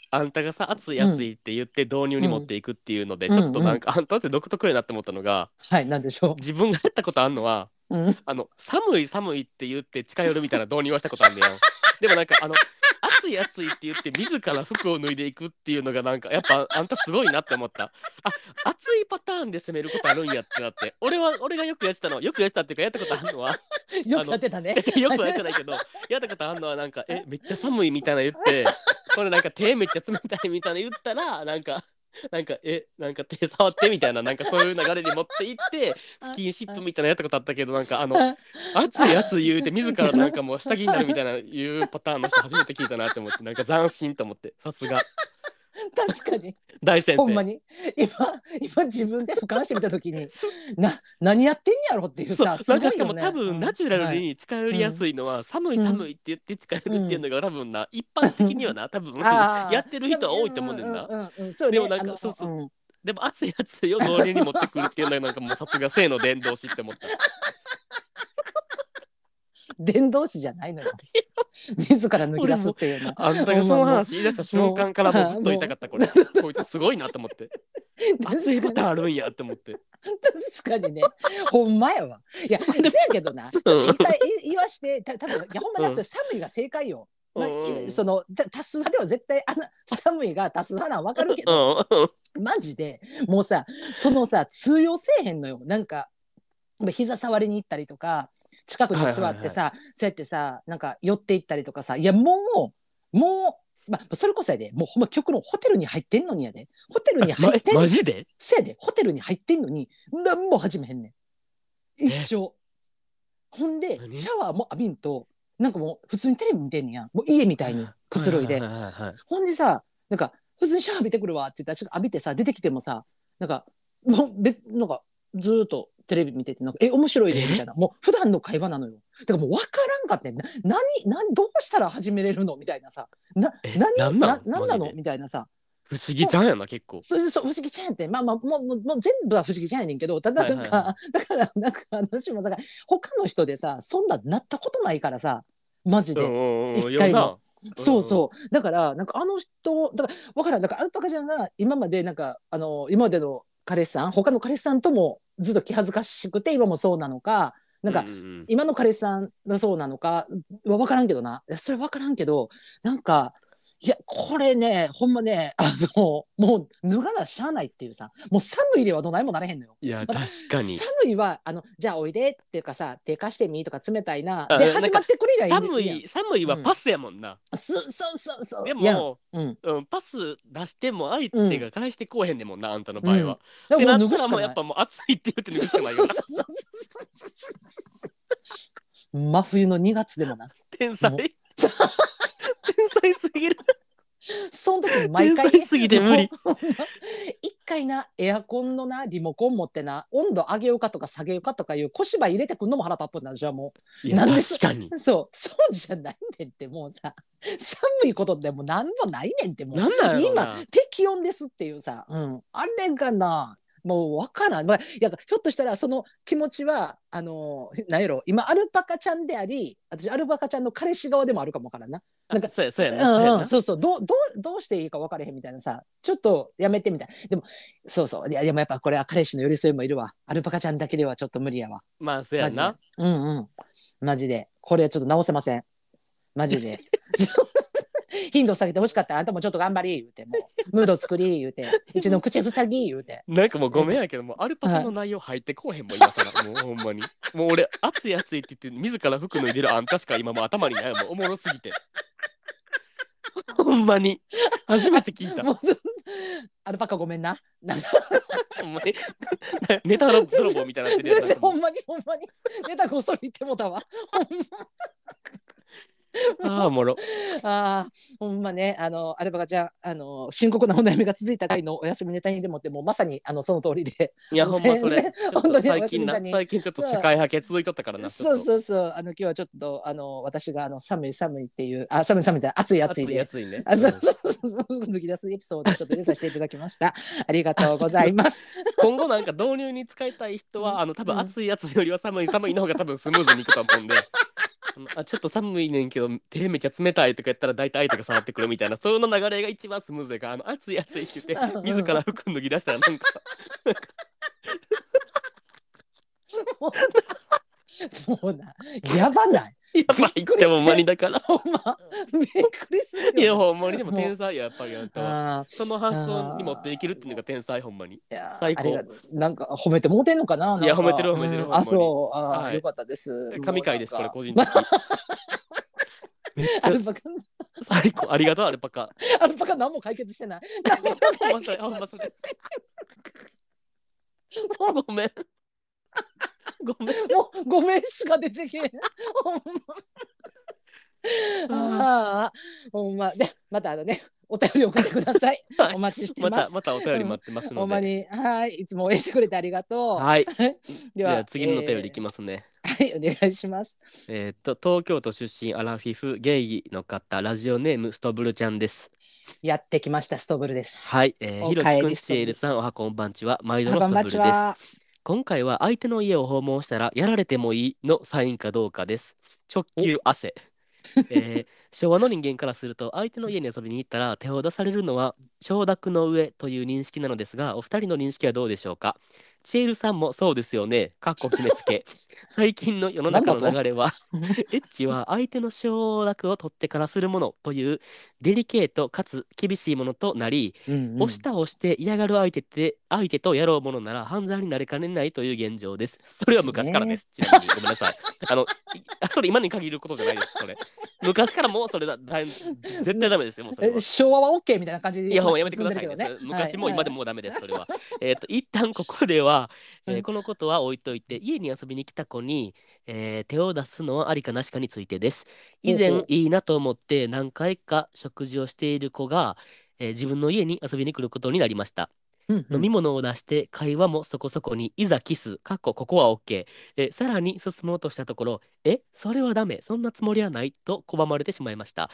あんたがさ熱い熱いって言って導入に持っていくっていうので、うん。ちょっとなんか、あんたって独特やなって思ったのがはいなんでしょ自分がやったことあんのはう、うん、あの寒い寒いって言って近寄るみたいな導入はしたことあんねやん でもなんかあの暑い暑いって言って自ら服を脱いでいくっていうのがなんかやっぱあんたすごいなって思った。あ暑いパターンで攻めることあるんやってなって。俺は俺がよくやってたの。よくやってたっていうかやったことあるのは よくやってたね。よくはやってないけどやったことあるのはなんかえめっちゃ寒いみたいな言ってこれなんか手めっちゃ冷たいみたいな言ったらなんか なんかえなんか手触ってみたいななんかそういう流れに持っていって スキンシップみたいなやったことあったけどなんかあの 熱いやつ言うて自らなんかもう下着になるみたいな言うパターンの人初めて聞いたなって思ってなんか斬新と思ってさすが 確かに。大先生。ほんまに。今今自分で俯瞰してみた時に な何やってんやろっていうそう。さすなんかごいよね。しかも多分ナチュラルはいに近寄りやすいのは寒い寒いって言って近寄るっていうのが多分な一般的にはな多分やってる人は多いと思うねんな。うんうんうんうん。そうね。でもなんかそうそう。うん。でも熱いやつを導入に持ってくるっていうのがなんかもうさすが性の伝道師って思った。伝道師じゃないのよ。自ら脱ぎ出すっていうの。あんたがその話言い出した瞬間からもうずっと言いたかったこれ。こいつすごいなと思って。熱いパターンあるんやって思って。確かにね。ほんまやわ。いやせやけどな。一回言わしてた多分いやほんまだそれ寒いが正解よ、そのた多数派では絶対あの寒いが多数派なん分かるけど。うん。マジでもうさそのさ通用せえへんのよ。なんかまあ膝触りに行ったりとか近くに座ってさ、そうやってさなんか寄っていったりとかさいやもうもう、まあ、それこそやでもうほんま極論ホテルに入ってんのにやで。ホテルにま入ってんのマジで？せやでホテルに入ってんのに何も始めへんねん。一生ほんで何？シャワーも浴びんとなんかもう普通にテレビ見てんねや。もう家みたいにくつろいで。ほんでさなんか普通にシャワー浴びてくるわって言ったらちょっと浴びてさ出てきてもさなんかもう別なんかずーっとテレビ見ててなんかえ面白いでみたいな。もう普段の会話なのよ。だからもう分からんかって。な何何どうしたら始めれるの？みたいなさ。なえ？何なんなの？なの？みたいなさ。不思議ちゃんやな結構。そうそう不思議ちゃんやって。まあまあもうもうもう全部は不思議ちゃんやねんけどただなんか、はい。だからなんか私もだから他の人でさそんななったことないからさ。マジで、一回も。よそうそう。だからなんかあの人だから分からん。だからアルパカちゃんが今までなんかあの今までの彼氏さん他の彼氏さんともずっと気恥ずかしくて今もそうなのかなんか、うううん。今の彼氏さんがそうなのかは分からんけどな。それ分からんけどなんかいやこれねほんまねあのもう脱がなしゃあないっていうさもう寒いではどないもなれへんのよ。いや確かに。寒いはあのじゃあおいでっていうかさ手貸してみとか冷たいな。あなんかで始まってくれりゃい寒い寒いはパスやもんな、そうそうそうそう。でいやも、うん。うん、パス出しても相手が返してこうへんねんもんな、あんたの場合は。でなったもう脱ぐしかもうやっぱもう暑いって言って脱ぐしかないよ真冬の2月でもな。天才毎回天才すぎて無理。一回なエアコンのなリモコン持ってな温度上げようかとか下げようかとかいう小芝居入れてくんのも腹立っとんなじゃあもいやで確かにそうそうじゃないねんってもうさ寒いことでも何もないねんってもうなんなんやろな今適温ですっていうさ、うん、あれがなもう分からん、まあ、いやひょっとしたらその気持ちはあのなんやろ今アルパカちゃんであり私アルパカちゃんの彼氏側でもあるかもわからんな。なんかそうやそうやなそうんう、な。んそうそう。どうどうどうしていいか分からへんみたいなさちょっとやめてみたい。でもそうそう。いやでもやっぱこれは彼氏の寄り添いもいるわ。アルパカちゃんだけではちょっと無理やわ。まあそうやな。うんうん。マジで。これはちょっと直せません。マジで 頻度下げてほしかったらあんたもちょっと頑張り言うてもうムード作り言うてうちの口塞ぎ言うてなんかもうごめんやけどもアルパカの内容入ってこうへんもん今更もうほんまにもう俺熱い熱いって言って自ら服脱いでるあんたしか今も頭にないもんおもろすぎてほんまに初めて聞いたアルパカごめんななんかほんまにネタ泥棒みたいになってるやつ全然ほんまにほんまにネタごそり言ってもたわほんま ああおもろ。ああ、ほんまね、あの、アルパカちゃん、あの、深刻なお悩みが続いた回のお休みネタにでもって、もうまさに、あの、その通りで。いやほんまそれ。本当に最近な最近ちょっと社会派系続いとったからなそうそうそう、あの、今日はちょっと、あの、私が、あの、寒い寒いっていう、あ、寒い寒いじゃ暑い暑いで。熱いね。あ、そうそうそうそう、抜き出すエピソードをちょっと入れさせていただきました。ありがとうございます。今後なんか導入に使いたい人はあの多分うん。暑いやつよりは寒い寒いの方が多分スムーズにいくと思うんで。あちょっと寒いねんけど手めっちゃ冷たいとか言ったら大体相手が触ってくるみたいな その流れが一番スムーズやからあの暑い暑いって言って自ら服脱ぎ出したらなんか。もうな、やばない。やばいってほんまにだから。ほんま、びっくりするよ。いやほんまに。でも天才ややっぱりあんたは。その発想に持っていけるっていうのが天才ほんまに。最高。なんか褒めてもうてんのかな？いや褒めてる褒めてるうんあそう。あ、はい。よかったです。神回ですこれ個人的 めっちゃアルパカ。最高。ありがとうアルパカ。アルパカ何も解決してない。何も解決してほん。まそれもうごめん。ごめん。もうごめんしか出てけへん。ほんまああほんまでまたあのねお便り送ってください はいお待ちしてまますたまたお便り待ってますので。ほんまにはいいつも応援してくれてありがとうはい。ででは次のお便りいきますね。はいお願いしますえーっと東京都出身アラフィフゲイの方ラジオネームストブルちゃんです。やってきましたストブルですはい。えー、おひろきくんかえりストブルシエルさんおはこんばんちは毎度あこんばんのストブルです。今回は相手の家を訪問したらやられてもいいのサインかどうかです。直球汗。えー昭和の人間からすると相手の家に遊びに行ったら手を出されるのは承諾の上という認識なのですがお二人の認識はどうでしょうか？チエルさんもそうですよね。かっこ決めつけ。最近の世の中の流れはエッチは相手の承諾を取ってからするものというデリケートかつ厳しいものとなり、うんうん押した押して嫌がる相手って相手とやろうものなら犯罪になりかねないという現状です。それは昔からです。ちなみにごめんなさい。あの、それ今に限ることじゃないです。それ。昔からもうそれだ、だ絶対ダメですよ。もうそれ。昭和は OK みたいな感じでいや、もうやめてくださいね。昔も今でもダメです、それは。えっと、一旦ここでは、えーうんこのことは置いといて、家に遊びに来た子に、えー手を出すのはありかなしかについてです。以前ほう。ほういいなと思って何回か食事をしている子が、えー自分の家に遊びに来ることになりました。うんうん。飲み物を出して会話もそこそこにいざキスかっこここは OK えさらに進もうとしたところえそれはダメそんなつもりはないと拒まれてしまいました。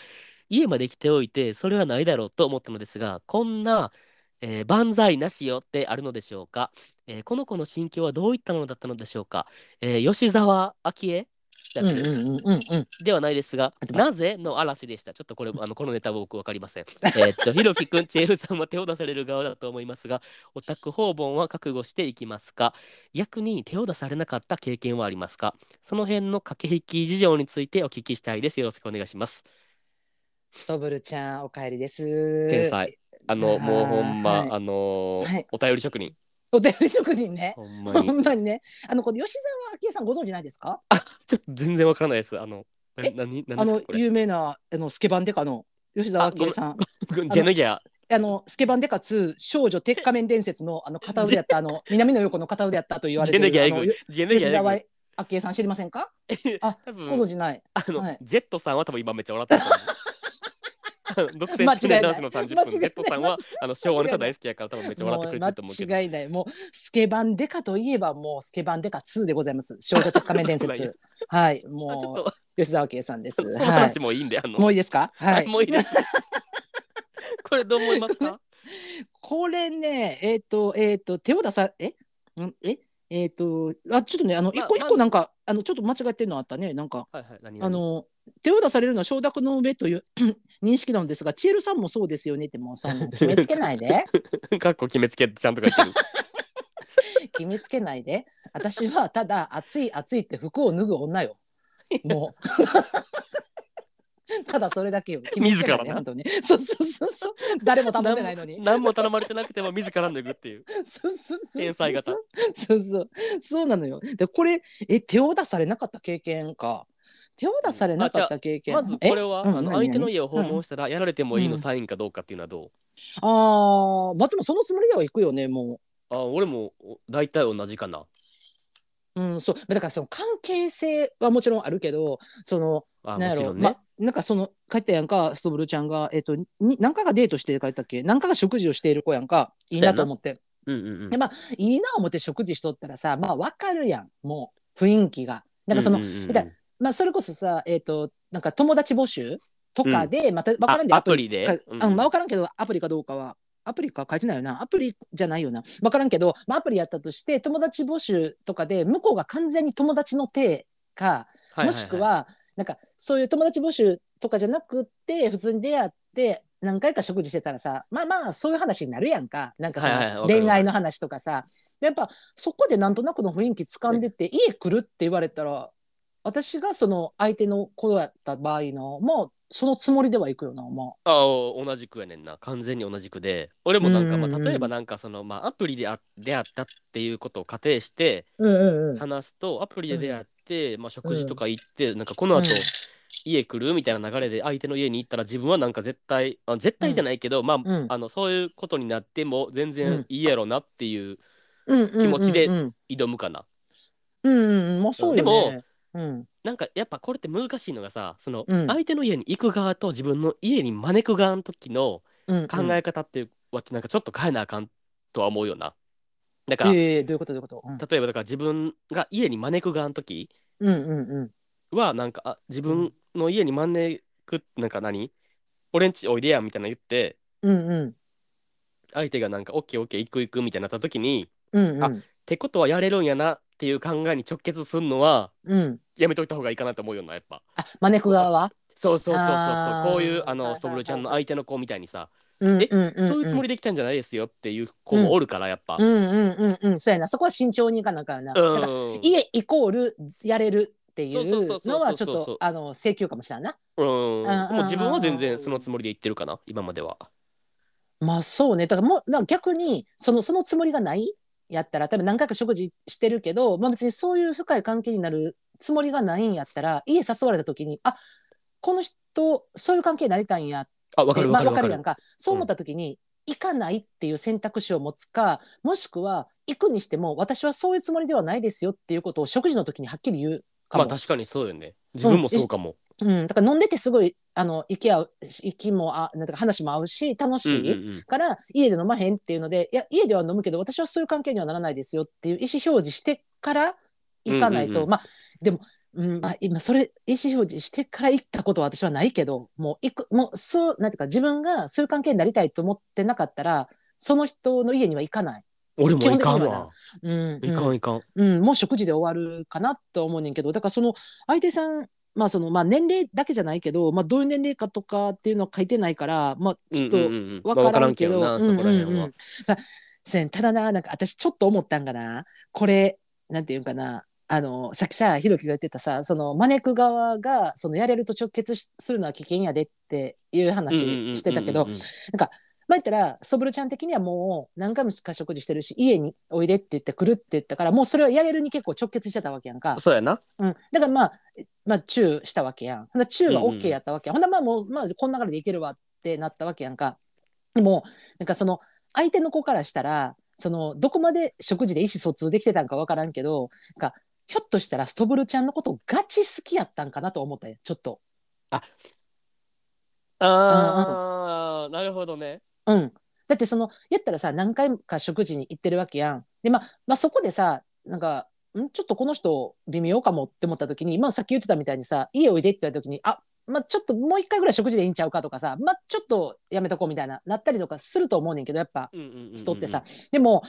家まで来ておいてそれはないだろうと思ったのですがこんな、えー万歳なしよってあるのでしょうか、えーこの子の心境はどういったものだったのでしょうか、えー吉沢昭恵ではないですが、なぜの嵐でした？ちょっとこれ、あのこのネタは僕わかりません。えーっと、ひろきくん、チエルさんは手を出される側だと思いますが、オタク訪問は覚悟していきますか？逆に手を出されなかった経験はありますか？その辺の駆け引き事情についてお聞きしたいです。よろしくお願いします。ストブルちゃんお帰りです天才。あの、もうほんま、はいあのーはいお便り職人。お便り職人ねほんまほに。んまにねあのこの吉沢昭恵さんご存知ないですか？ちょっと全然わからないです。あの、なえ何、あの何ですかこれ？有名なあのスケバンデカの吉沢昭恵さん ジェヌギャ。あのスケバンデカ2少女鉄仮面伝説のあの片腕やったあの南野陽子の片腕やったと言われジェヌギャエてるあのグ。ジェ吉沢ャエグ。昭恵さん知りませんか？あ多分ご存知ないあの、はいジェットさんは多分今めっちゃ笑ってると思う。独占間違いない。中年男子の30分、ジ間違いない。ェットさんはあの昭和ネタ大好きやから多分めっちゃ笑ってくれてると思う。けど。間違いないもうスケバンデカといえばもうスケバンデカ2でございます。少女鉄仮面伝説。はい。もうと。吉沢圭さんです。そのは話もいいんで、あの、いもういいですか？ははい。いもういいです。これどう思いますか？これねえっ、とえっ、と手を出さえ？ん？え？えっ、とあちょっとねあの一個ま一個なんか、あのちょっと間違ってるのあったね。なんかはいはい、何？あの手を出されるのは承諾の上という 認識なんですがチエルさんもそうですよねってもうそんな 決めつけないで。何かっこ決めつけてちゃんと書いてる。決めつけないで。私はただ暑い暑いって服を脱ぐ女よ。もう。ただそれだけよ。決めつけないで自らな。本当に。そうそうそうそう。誰も頼んでないのに。何も頼まれてなくても自ら脱ぐっていう。そうそうそうそう。天才型。そうそう。そうなのよ。でこれえ手を出されなかった経験か手を出されなかった経験。まずこれは、あの何相手の家を訪問したらやられてもいいのうん。サインかどうかっていうのはどう、ああまあでもそのつもりでは行くよねもあ俺もお大体同じかな。ううんそう。だからその関係性はもちろんあるけどそのあなんやろね。まなんかその書いてたやんかストブルちゃんがえっ、とに何回かデートして書いたっけ？何回か食事をしている子やんか。いいなと思って。うんうんうん。でまあいいな思って食事しとったらさまあわかるやん。もう雰囲気が。なんかその、うんうんうんまあそれこそさえっ、となんか友達募集とかで、またわからんであアプリで。かうん。あまあわからんけどアプリかどうかはアプリか書いてないよな。アプリじゃないよな。わからんけど、まあ、アプリやったとして友達募集とかで向こうが完全に友達の手かいいい。もしくはなんかそういう友達募集とかじゃなくって普通に出会って何回か食事してたらさまあまあそういう話になるやんか。なんか恋愛の話とかさ。やっぱそこでなんとなくの雰囲気掴んでて家来るって言われたら私がその相手の子だった場合のもうそのつもりでは行くよなもあお同じくやねんな。完全に同じくで。俺もなんか、まあ、うんうんうん。例えばなんかその、まあ、アプリであ出会ったっていうことを仮定してう。うんうんうん。話すとアプリで出会って、まあ、食事とか行って、なんかこの後、うん。家来るみたいな流れで相手の家に行ったら自分はなんか絶対あ絶対じゃないけど、まあ、うん。あのそういうことになっても全う然んいいやろなっていう気気持ちでうん挑むかな。うんうんうん。まあそうよね。でもうん。なんかやっぱこれって難しいのがさそのうん。相手の家に行く側と自分の家に招く側の時のうん考え方っていうはなんかちょっと変えなあかんとは思うよな。だから、ええどういうことどういうこと？うん。例えばだから自分が家に招く側の時うんうんうん。はなんかあ自分の家に招くなんか何？俺んちおいでやみたいな言ってうんうん。相手がなんかオッケーオッケー行く行くみたいになった時にうんうん。あってことはやれるんやなっていう考えに直結するのはうん。やめといた方がいいかなと思うよなやっぱ。あ招く側は？そうそうそうそうあーそうこういうあはいはいはいのストブルちゃんの相手の子みたいにさうんえうんうんそういうつもりで来たんじゃないですよっていう子もおるからやっぱ。うんうんうんうんそうやなそこは慎重にいかなあかんな。うんだから家イコールやれるっていそうそうそうそううのはちょっそうそうそうとあの請求かもしれんな。うんうんもう自分は全然そのつもりで言ってるかな今までは。まあそうねだからもうだから逆にそのそのつもりがないやったら多分何回か食事してるけど、まあ、別にそういう深い関係になるつもりがないんやったら家誘われた時にあこの人そういう関係になりたいんやってあわかるわまあ、かるわかるわかるやん。かそう思った時に、行かないっていう選択肢を持つかもしくは行くにしても私はそういうつもりではないですよっていうことを食事の時にはっきり言うかも。まあ確かにそうよね。自分もそうかも。うん、だから飲んでてすごいあの息合う息もあなんていうか話も合うし楽しい、うんうんうんから家で飲まへんっていうのでいや家では飲むけど私はそういう関係にはならないですよっていう意思表示してから行かないと、うんうんうんまあでも、うんまあ、今それ意思表示してから行ったことは私はないけどもう行くもうそうなんていうか自分がそういう関係になりたいと思ってなかったらその人の家には行かない。俺もいかん基本的にはわ。うんいかんいかん。うん、もう食事で終わるかなと思うねんけどだからその相手さんまあそのまあ年齢だけじゃないけど、まあ、どういう年齢かとかっていうのは書いてないから、まあ、ちょっとうんうん。うんわまあからんけど、ただななんか私ちょっと思ったんかな。これなんていうんかな。あのさっきさひろきが言ってたさその招く側がそのやれると直結しするのは危険やでっていう話してたけどうんうんうんうんまあ言ったらソブルちゃん的にはもう何回もか食事してるし家においでって言って来るって言ったからもうそれはやれるに結構直結してたわけやんか。そうやな。うん、だからまあ、まあ、チューしたわけやん。ほんならチューは OK やったわけやん。ほんならまあもう、まあ、この流れでいけるわってなったわけやんか。でも、なんかその、相手の子からしたら、その、どこまで食事で意思疎通できてたんかわからんけど、なんか、ひょっとしたらストブルちゃんのことガチ好きやったんかなと思ったよ、ちょっと。ああ、なるほどね。うん。だってその、言ったらさ、何回か食事に行ってるわけやん。で、まあ、まあ、そこでさ、なんか、ん？ちょっとこの人微妙かもって思った時に、まあ、さっき言ってたみたいにさ、家おいでって言われた時に、あ、まあ、ちょっともう一回ぐらい食事でいいんちゃうかとかさ、まあ、ちょっとやめとこうみたいな、なったりとかすると思うねんけど、やっぱ、人ってさ。でも、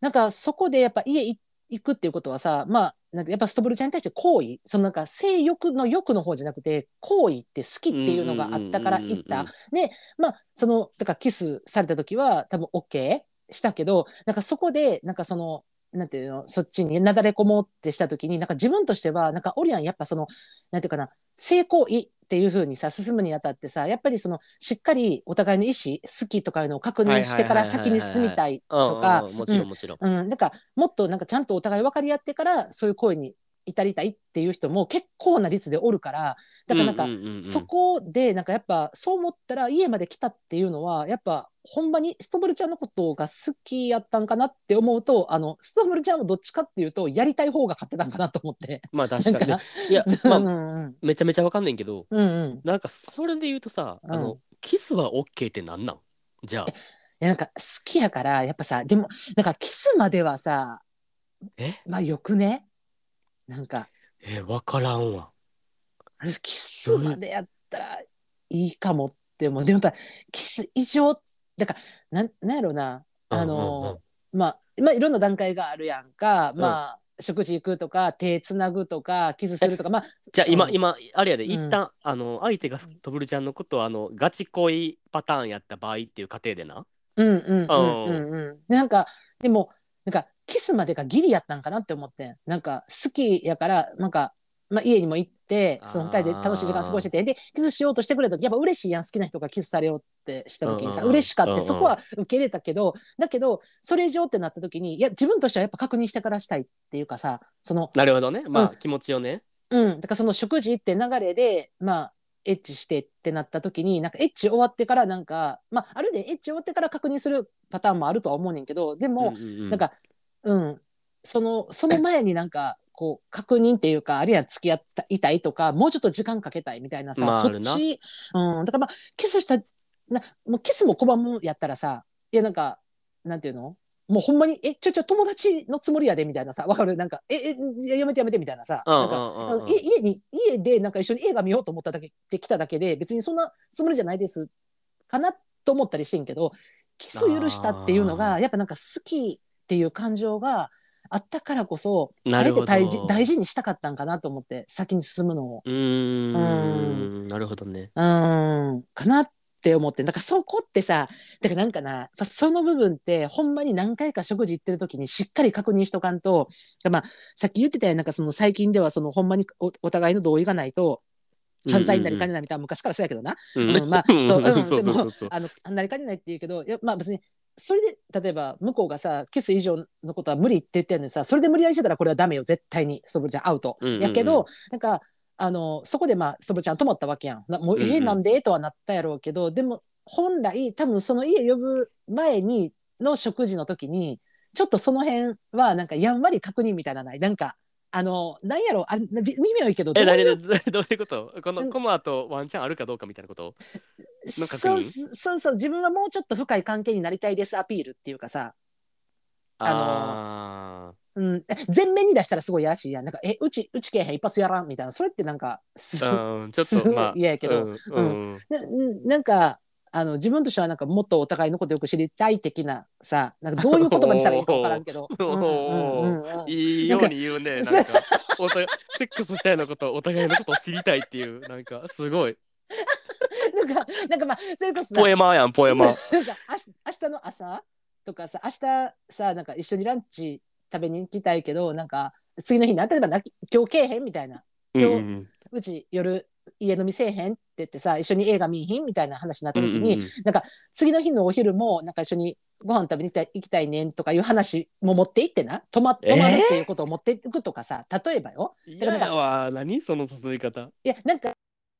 なんかそこでやっぱ家い行くっていうことはさ、まあ、なんかやっぱストブルちゃんに対して好意、そのなんか性欲の欲の方じゃなくて、好意って好きっていうのがあったから行った。で、まあ、その、だからキスされた時は多分 OK したけど、なんかそこで、なんかその、なんていうの、そっちになだれ込もうってした時に、なんか自分としては、なんかオリアンやっぱその、なんていうかな、性行為っていう風にさ、進むにあたってさ、やっぱりその、しっかりお互いの意思、好きとかいうのを確認してから先に進みたいとかもちろんもちろん。うん、なんかもっとなんかちゃんとお互い分かり合ってからそういう行為に至りたいっていう人も結構な率でおるからだからなんか、そこでなんかやっぱそう思ったら家まで来たっていうのはやっぱほんまにストブルちゃんのことが好きやったんかなって思うとあのストブルちゃんはどっちかっていうとやりたい方が勝ってたんかなと思って。まあ確かかにね。いや、まうんあ、うん。めちゃめちゃわかんないけど、うんうん、なんかそれで言うとさ、あうの、キスは OK ってなんなん？じゃあ。いやなんか好きやからやっぱさでもなんかキスまではさえ？まあよくね？なんかえ、わからんわ。私キスまでやったらいいかもって思う。でもやっぱキス以上だからなんなんやろうな。あの、うんうんうん。まあまあいろんな段階があるやんか、うん。まあ食事行くとか手つなぐとかキスするとかまあじゃあ今、うん。今、あれやで、うん。一旦、あの、相手がトブルちゃんのことを、あの、ガチ恋パターンやった場合っていう過程でな。うんうんうんうん。うん。なんかでもなんかキスまでがギリやったんかなって思ってん。なんか好きやからなんか、まあ、家にも行ってその二人で楽しい時間過ごしててでキスしようとしてくれた時やっぱ嬉しいやん好きな人がキスされようってした時にさ、うんうんうん。嬉しかってそこは受け入れたけどだけどそれ以上ってなった時にいや自分としてはやっぱ確認してからしたいっていうかさそのなるほどね。まあ、う気持ちをね。うん、だからその食事って流れで、まあ、エッチしてってなった時に、なんかエッチ終わってからなんか、まあ、あるでエッチ終わってから確認するパターンもあるとは思うねんけど、でも、うんうんうん。なんか、うん、その、その前になんか、こう、確認っていうか、あるいは付き合ったいたいとか、もうちょっと時間かけたいみたいなさ、まあそっち、うん、だからまあ、キスした、なもうキスも拒むやったらさ、いやなんか、なんていうの？もうほんまに、え、ちょちょ、友達のつもりやでみたいなさ、わかる？なんか、え、え、いややめてやめてみたいなさ、家に家でなんか一緒に映画見ようと思っただけで来ただけで別にそんなつもりじゃないですかなと思ったりしてんけどキス許したっていうのがやっぱなんか好きっていう感情があったからこそあえて。大事大事にしたかったんかなと思って先に進むのを。うーん。なるほどね。うーん。かなって思って。だからそこってさだからなんかなその部分ってほんまに何回か食事行ってる時にしっかり確認しとかんと、まあ、さっき言ってたようになんかその最近ではそのほんまにおお互いの同意がないと犯罪になりかねないみたいな昔からそうやけどな、うん。うんまあそううん でもあのなりかねないって言うけどまあ別にそれで例えば向こうがさキス以上のことは無理って言ってるのにさそれで無理やりしてたらこれはダメよ絶対に。ソブルちゃんアウト、うんうんうん。やけどなんかあのそこでまあソブルちゃん止まったわけやん。なもう、うんうんえなんで？とはなったやろうけどでも本来多分その家呼ぶ前にの食事の時にちょっとその辺はなんかやんわり確認みたいなのない？なんかあのなんやろあび微妙いけどどういう？ど どういうこと？この、うん。この後ワンチャンあるかどうかみたいなこと？の確そう認？そうそう自分はもうちょっと深い関係になりたいですアピールっていうかさ、あうん、え全面に出したらすごいやらしいやん。なんかえうちうちけえへん一発やらんみたいな。それってなんかす。うん、ちょっすごいと、まあ。嫌やけど。うんうんななんかあの自分としてはなんかもっとお互いのことよく知りたい的なさなんかどういう言葉にしたらいいか 分からんけど。うんうんうんうんいいように言うね。なんんか、おセックスしたいのこと、お互いのことを知りたいっていう、なんか、すごい。なんかなんかまあそれこそさポエマーやん、ポエマなんか明日明日の朝とかさ明日さなんか一緒にランチ食べに行きたいけどなんか次の日に例えばな今日けえへんみたいなうん今日うんうち夜家飲みせえへんって言ってさ一緒に映画見いひんみたいな話になった時に、うんうんうん。次の日のお昼もなんか一緒にご飯食べに行きたいねんとかいう話も持って行ってな。泊ま泊まるっていうことを持っていくとかさ、例えばよ。嫌やわ、何その誘い方。いやなんか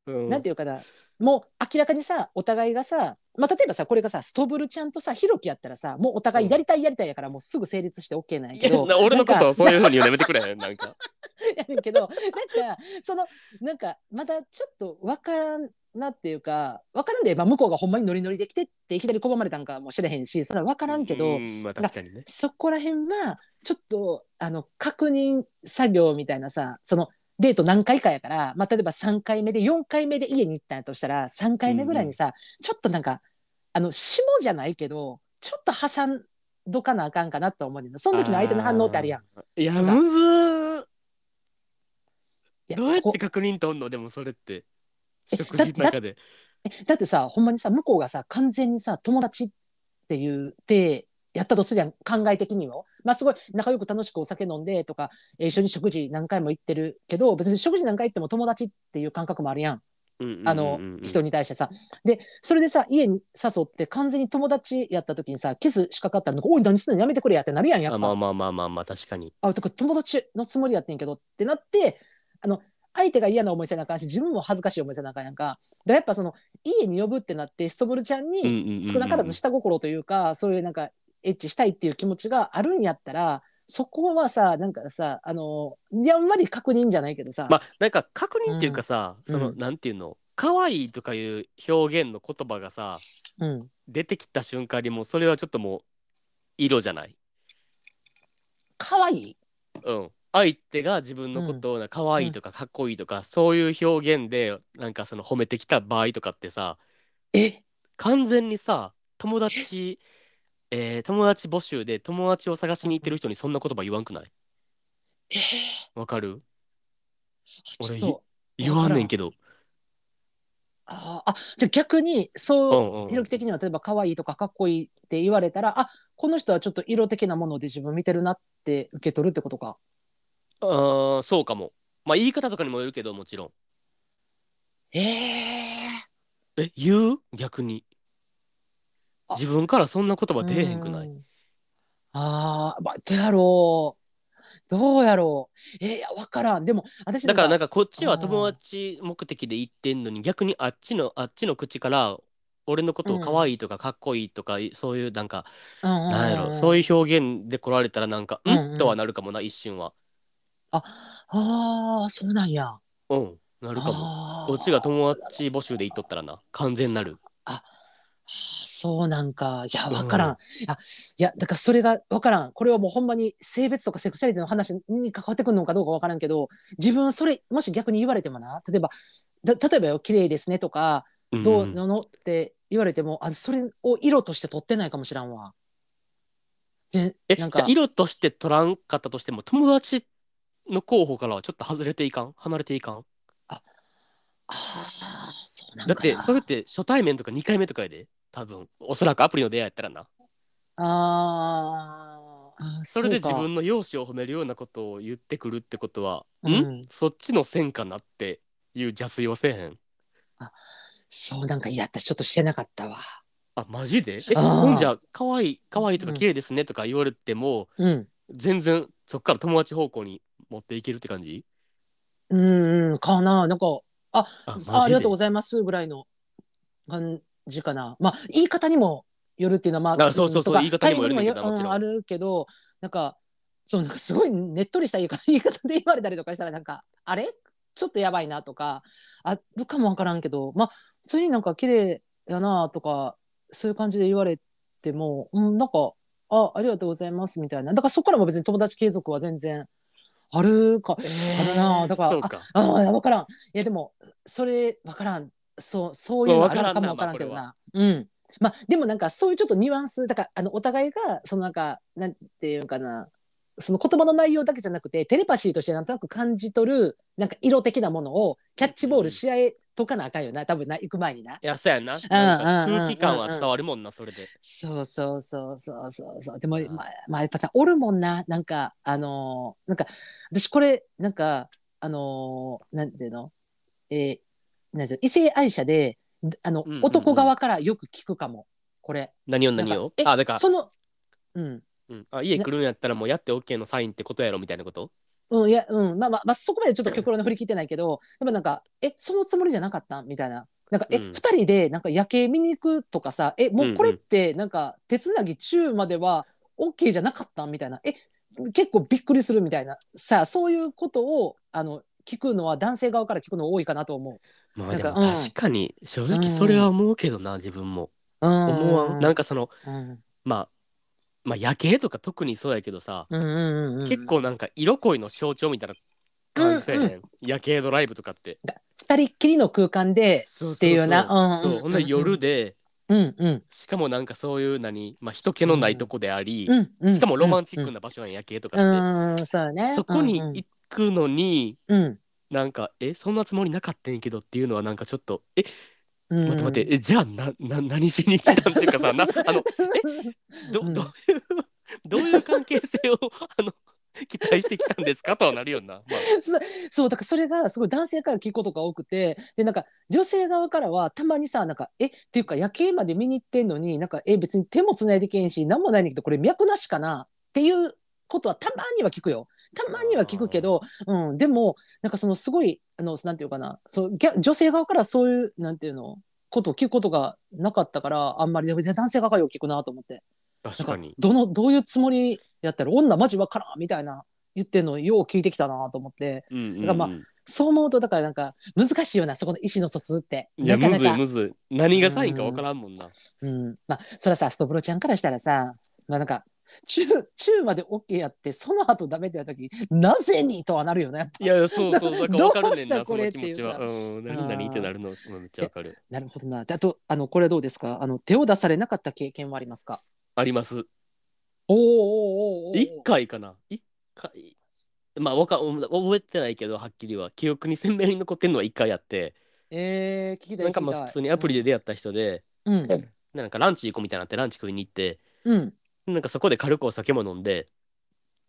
うんなんていうかなもう明らかにさお互いがさ、まあ、例えばさこれがさストブルちゃんとさひろきやったらさもうお互いやりたいやりたいやからもうすぐ成立して OK なんやけどな俺のことをそういうふうにやめてくれへん、なんか。やねんけどなんかそのなんかまだちょっとわからんなっていうかわからんで、まあ、向こうがほんまにノリノリで来てっていきなり拒まれたんかもしれへんしそれはわからんけど、うんまあ確かにね。そこら辺はちょっとあの確認作業みたいなさそのデート何回かやから、まあ、例えば3回目で4回目で家に行ったんやとしたら3回目ぐらいにさ、ちょっとなんかあの下じゃないけどちょっと挟んどかなあかんかなと思うねんなその時の相手の反応ってあるやん。いや、むずどうやって確認とんの？でもそれって。え食事の中で。えだってさほんまにさ向こうがさ完全にさ友達って言ってやったとするやん考え的には。まあすごい仲良く楽しくお酒飲んでとか、えー一緒に食事何回も行ってるけど別に食事何回行っても友達っていう感覚もあるやんあの人に。に対してさ。でそれでさ家に誘って完全に友達やった時にさキスしかかったらなんか「おい何すんのやめてくれや」ってなるやんやっぱ。あまあまあまあまあまあ、確かに。あだから友達のつもりやってんけどってなってあの相手が嫌な思いせなあかんし自分も恥ずかしい思いせなあかんやんかだからやっぱその家に呼ぶってなってストブルちゃんに少なからず下心というかそういうなんかエッチしたいっていう気持ちがあるんやったらそこはさなんかさあのやんわり確認じゃないけどさ、まあなんか確認っていうかさ、うん。その、うん。なんていうの？可愛いとかいう表現の言葉がさうん、出てきた瞬間にもうそれはちょっともう色じゃない？可愛い？うん。相手が自分のことをな可愛いとかかっこいいとか、そういう表現でなんかその褒めてきた場合とかってさえ？完全にさ友達えー友達募集で友達を探しに行ってる人にそんな言葉言わんくない？えー。わかる？ちょっと言わんねんけど。あーあじゃあ逆にそうう、んうんひろき的には例えば可愛いとかかっこいいって言われたらあこの人はちょっと色的なもので自分見てるなって受け取るってことか？あーそうかも。まあ言い方とかにもよるけどもちろん。えええ言う？逆にあ。自分からそんな言葉出えへんくない？うん。ああ、まあ、どうやろう。どうやろう。えー、いや、わからん。でも、私だからなんか、かこっちは友達目的で言ってんのに逆にあっちのあっちの口から俺のことを可愛いとかかっこいいとか、そういうなんかうんなんやろそういう表現で来られたらなんかうん？とはなるかもな一瞬は。ああ、そうなんや。うんなるかも。あー。こっちが友達募集で言っとったらな完全なる。あそうなんか。いや、わからん。あいや、だからそれがわからん。これはもうほんまに性別とかセクシャリティの話に関わってくるのかどうかわからんけど、自分それ、もし逆に言われてもな、例えば、だ例えばよ、綺麗ですねとか、どうなのって言われても、あそれを色として取ってないかもしらんわ。でなんか色として取らんかったとしても友達の候補からはちょっと外れていかん？離れていかん？ああ、そうなんだって。それって初対面とか2回目とかやで。多分。おそらくアプリの出会いやったらな。あー。あ、それで自分の容姿を褒めるようなことを言ってくるってことは、うん。ん？そっちの線かなっていう邪推はせえへん。そうなんかいや私ちょっとしてなかったわ。あマジで？えほんじゃ可愛い可愛いとかうん。綺麗ですねとか言われても、うん。全然そっから友達方向に持っていけるって感じ？うんうんかな。なんかあああありがとうございます。ぐらいの感じかな。まあ言い方にもよるっていうのはまああそうそうそう言い方にもよるけどうん。あるけどなんかそうなんかすごいねっとりした言い方 言い方で言われたりとかしたらなんかあれ？ちょっとやばいなとかあるかもわからんけどまあ普通になんか綺麗やなとかそういう感じで言われても、うん、なんかあありがとうございますみたいな。だからそこからも別に友達継続は全然あるか、あるな。だからああ分からん。いやでもそれ分からん。そうそういうのあるかも分からんけどな、うん。まあでもなんかそういうちょっとニュアンスだからあのお互いがそのなんかなんていうかな。その言葉の内容だけじゃなくてテレパシーとしてなんとなく感じ取るなんか色的なものをキャッチボールし合えとかなあかんよな。多分な行く前にな。いやそうやな。空気感は伝わるもんなそれで。そうそうそうそうそう。そうでもまあまあやっぱおるもんな。なんかあのーなんか私これなんかあのーなんていうの？えーなんていうの？異性愛者であの、うんうんうん。男側からよく聞くかも。これ。何を何を？あだから。そのうん。うん、あ家来るんやったらもうやって OK のサインってことやろみたいなこと？うん、いや、うん、まあまあ、まあ、そこまでちょっと極論で振り切ってないけど、やっぱなんか、え、そのつもりじゃなかった？みたいな。なんか、え、うん二人で、なんか夜景見に行くとかさ、え、もうこれって、なんか、手つなぎ中までは、OK じゃなかったみたいな。え、結構びっくりするみたいな。さあ、そういうことを、あの、聞くのは男性側から聞くの多いかなと思う。まあ確かに正直それは思うけどな、自分もうん。思わんなんかそのうん。まあまあ夜景とか特にそうやけどさ、うんうんうんうん。結構なんか色恋の象徴みたいな感じだよね、夜景ドライブとかって。二人っきりの空間で、そうそうそう。っていうな。うんうんうんそう。ほんで夜でうんうん。しかもなんかそういう何、まあ、人気のないとこであり、うんうん。しかもロマンチックな。な場所なん夜景とかって、うん、うん。そうよね。そこに行くのに、うんうん、なんかえそんなつもりなかったんやけどっていうのはなんかちょっとえうん、待って待ってえじゃあなな何しに来たんっていうか？さ なあのどうん。どういう どういう関係性をあの 期待してきたんですか？とはなるよな、まあ、そそうだからそれがすごい男性から聞くことが多くてでなんか女性側からはたまにさなんかえ？っていうか夜景まで見に行ってんのになんかえ別に手もつないでけんし何もないねんけどこれ脈なしかな？っていうことはたまには聞くよ。たまには聞くけど、うん、でもなんかそのすごいあのなんていうかな。そう女性側からそういうなんていうのことを聞くことがなかったからあんまり男性側からよく聞くなと思って。確かに。どのどういうつもりやったら女マジわからんみたいな言ってんのよう聞いてきたなと思って。うんうん、うん、だからまそう思うとだからなんか難しいよなそこの意思の疎通って。いやむずいなかなか。むずい何がサインかわからんもんな、うん。まあそれはさストブロちゃんからしたらさまあなんか中中まで OK やってその後ダメってやった時なぜにとはなるよね。やっぱいやそうそう。だからわかるねんどうしたなそこれっていううん。何何ってなるのうんめっちゃわかる。なるほどな。であとあのこれどうですか？あの手を出されなかった経験はありますか？あります。おーおーおーおー一回かな。一回。まあわか覚えてないけどはっきりは。記憶に鮮明に残ってんのは一回やって。えー、聞きたいなんかまあ普通にアプリで出会った人で、うん。でなんかランチ行こうみたいになってランチ食いに行ってうんなんかそこで軽くお酒も飲んで。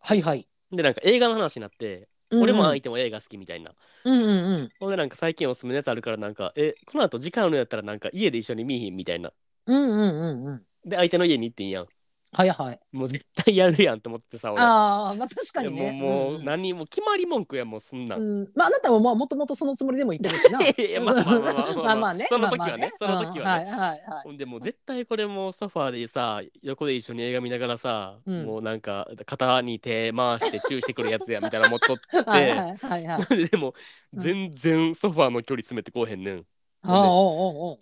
はいはい、でなんか映画の話になって、俺も相手も映画好きみたいな。うんうんうん。ほんでなんか最近おすすめのやつあるからなんかえこの後時間あるんやったらなんか家で一緒に見いひんみたいな。うんうんうんうん。で相手の家に行ってんやんはいはい。もう絶対やるやんと思ってさ俺。ああまあ確かにね。もうもう、何も決まり文句やもうそんなん、うん、まああなたもまあもともとそのつもりでも言ってるしな。いやまあまあまあまあまあ。まあまあね。その時はねまあまあその時はね。うんはいはいはい。ほんでもう絶対これもうソファーでさ横で一緒に映画見ながらさ、うん。もうなんか肩に手回してチューしてくるやつやみたいなの持っとって。はいはいはいはい。でもうん全然ソファーの距離詰めてこうへんねん。ああおうおうおう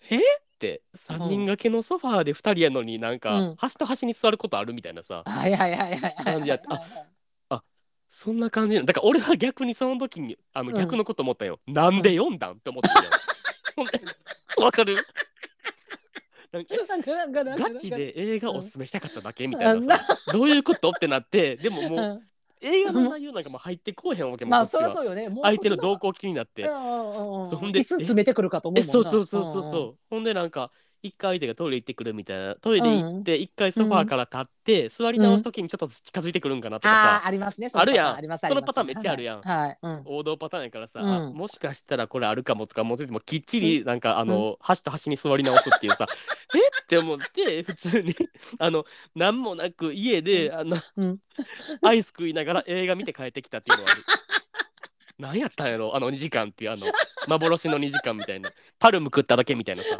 って3人掛けのソファーで2人やのになんか、うん。端と端に座ることあるみたいなさはいはいはいはいはい。感じやった。そんな感じ。なだから俺は逆にその時にあのうん。逆のこと思ったよ、なんで読んだんって思ってたよ。ほん。で わかる？なんかなんかなんかなんかガチで映画おすすめしたかっただけみたいなあさ、どういうこと？ってなってでももう、うん映画の内容なんかもう入ってこうへんわけもまあそりゃそうよね。もう相手の動向向気になって、そそうほんでいつ詰めてくるかと思えうもんな。そうそうそうそうそう、ほんでなんか一回相手がトイレ行ってくるみたいなトイレ行って一回ソファーから立って、座り直す時にちょっと近づいてくるんかなとかさ、ああありますね。そのあるやん。パターンありますそのパターンめっちゃあるやん。はいはい。うん。王道パターンやからさ、うん。あもしかしたらこれあるかもとか思っててもきっちりなんかあの、端と端に座り直すっていうさ え？って思って普通に あの何もなく家であの、うん。アイス食いながら映画見て帰ってきたっていうのはある。何やったんやろ？あの2時間っていうあの幻の2時間みたいな。パルム食っただけみたいなさ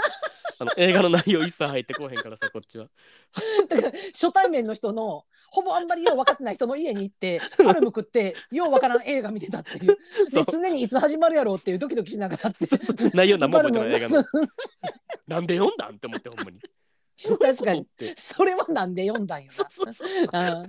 あの映画の内容一切入ってこうへんからさこっちは。だから初対面の人のほぼあんまりよう分かってない人の家に行って パルム食ってよう分からん映画見てたっていう。で常にいつ始まるやろうっていうドキドキしながらって内容何も覚えてない映画の。なんで読んだんって思ってほんまに確かにそれはなんで読んだんよそうそうそうな。あ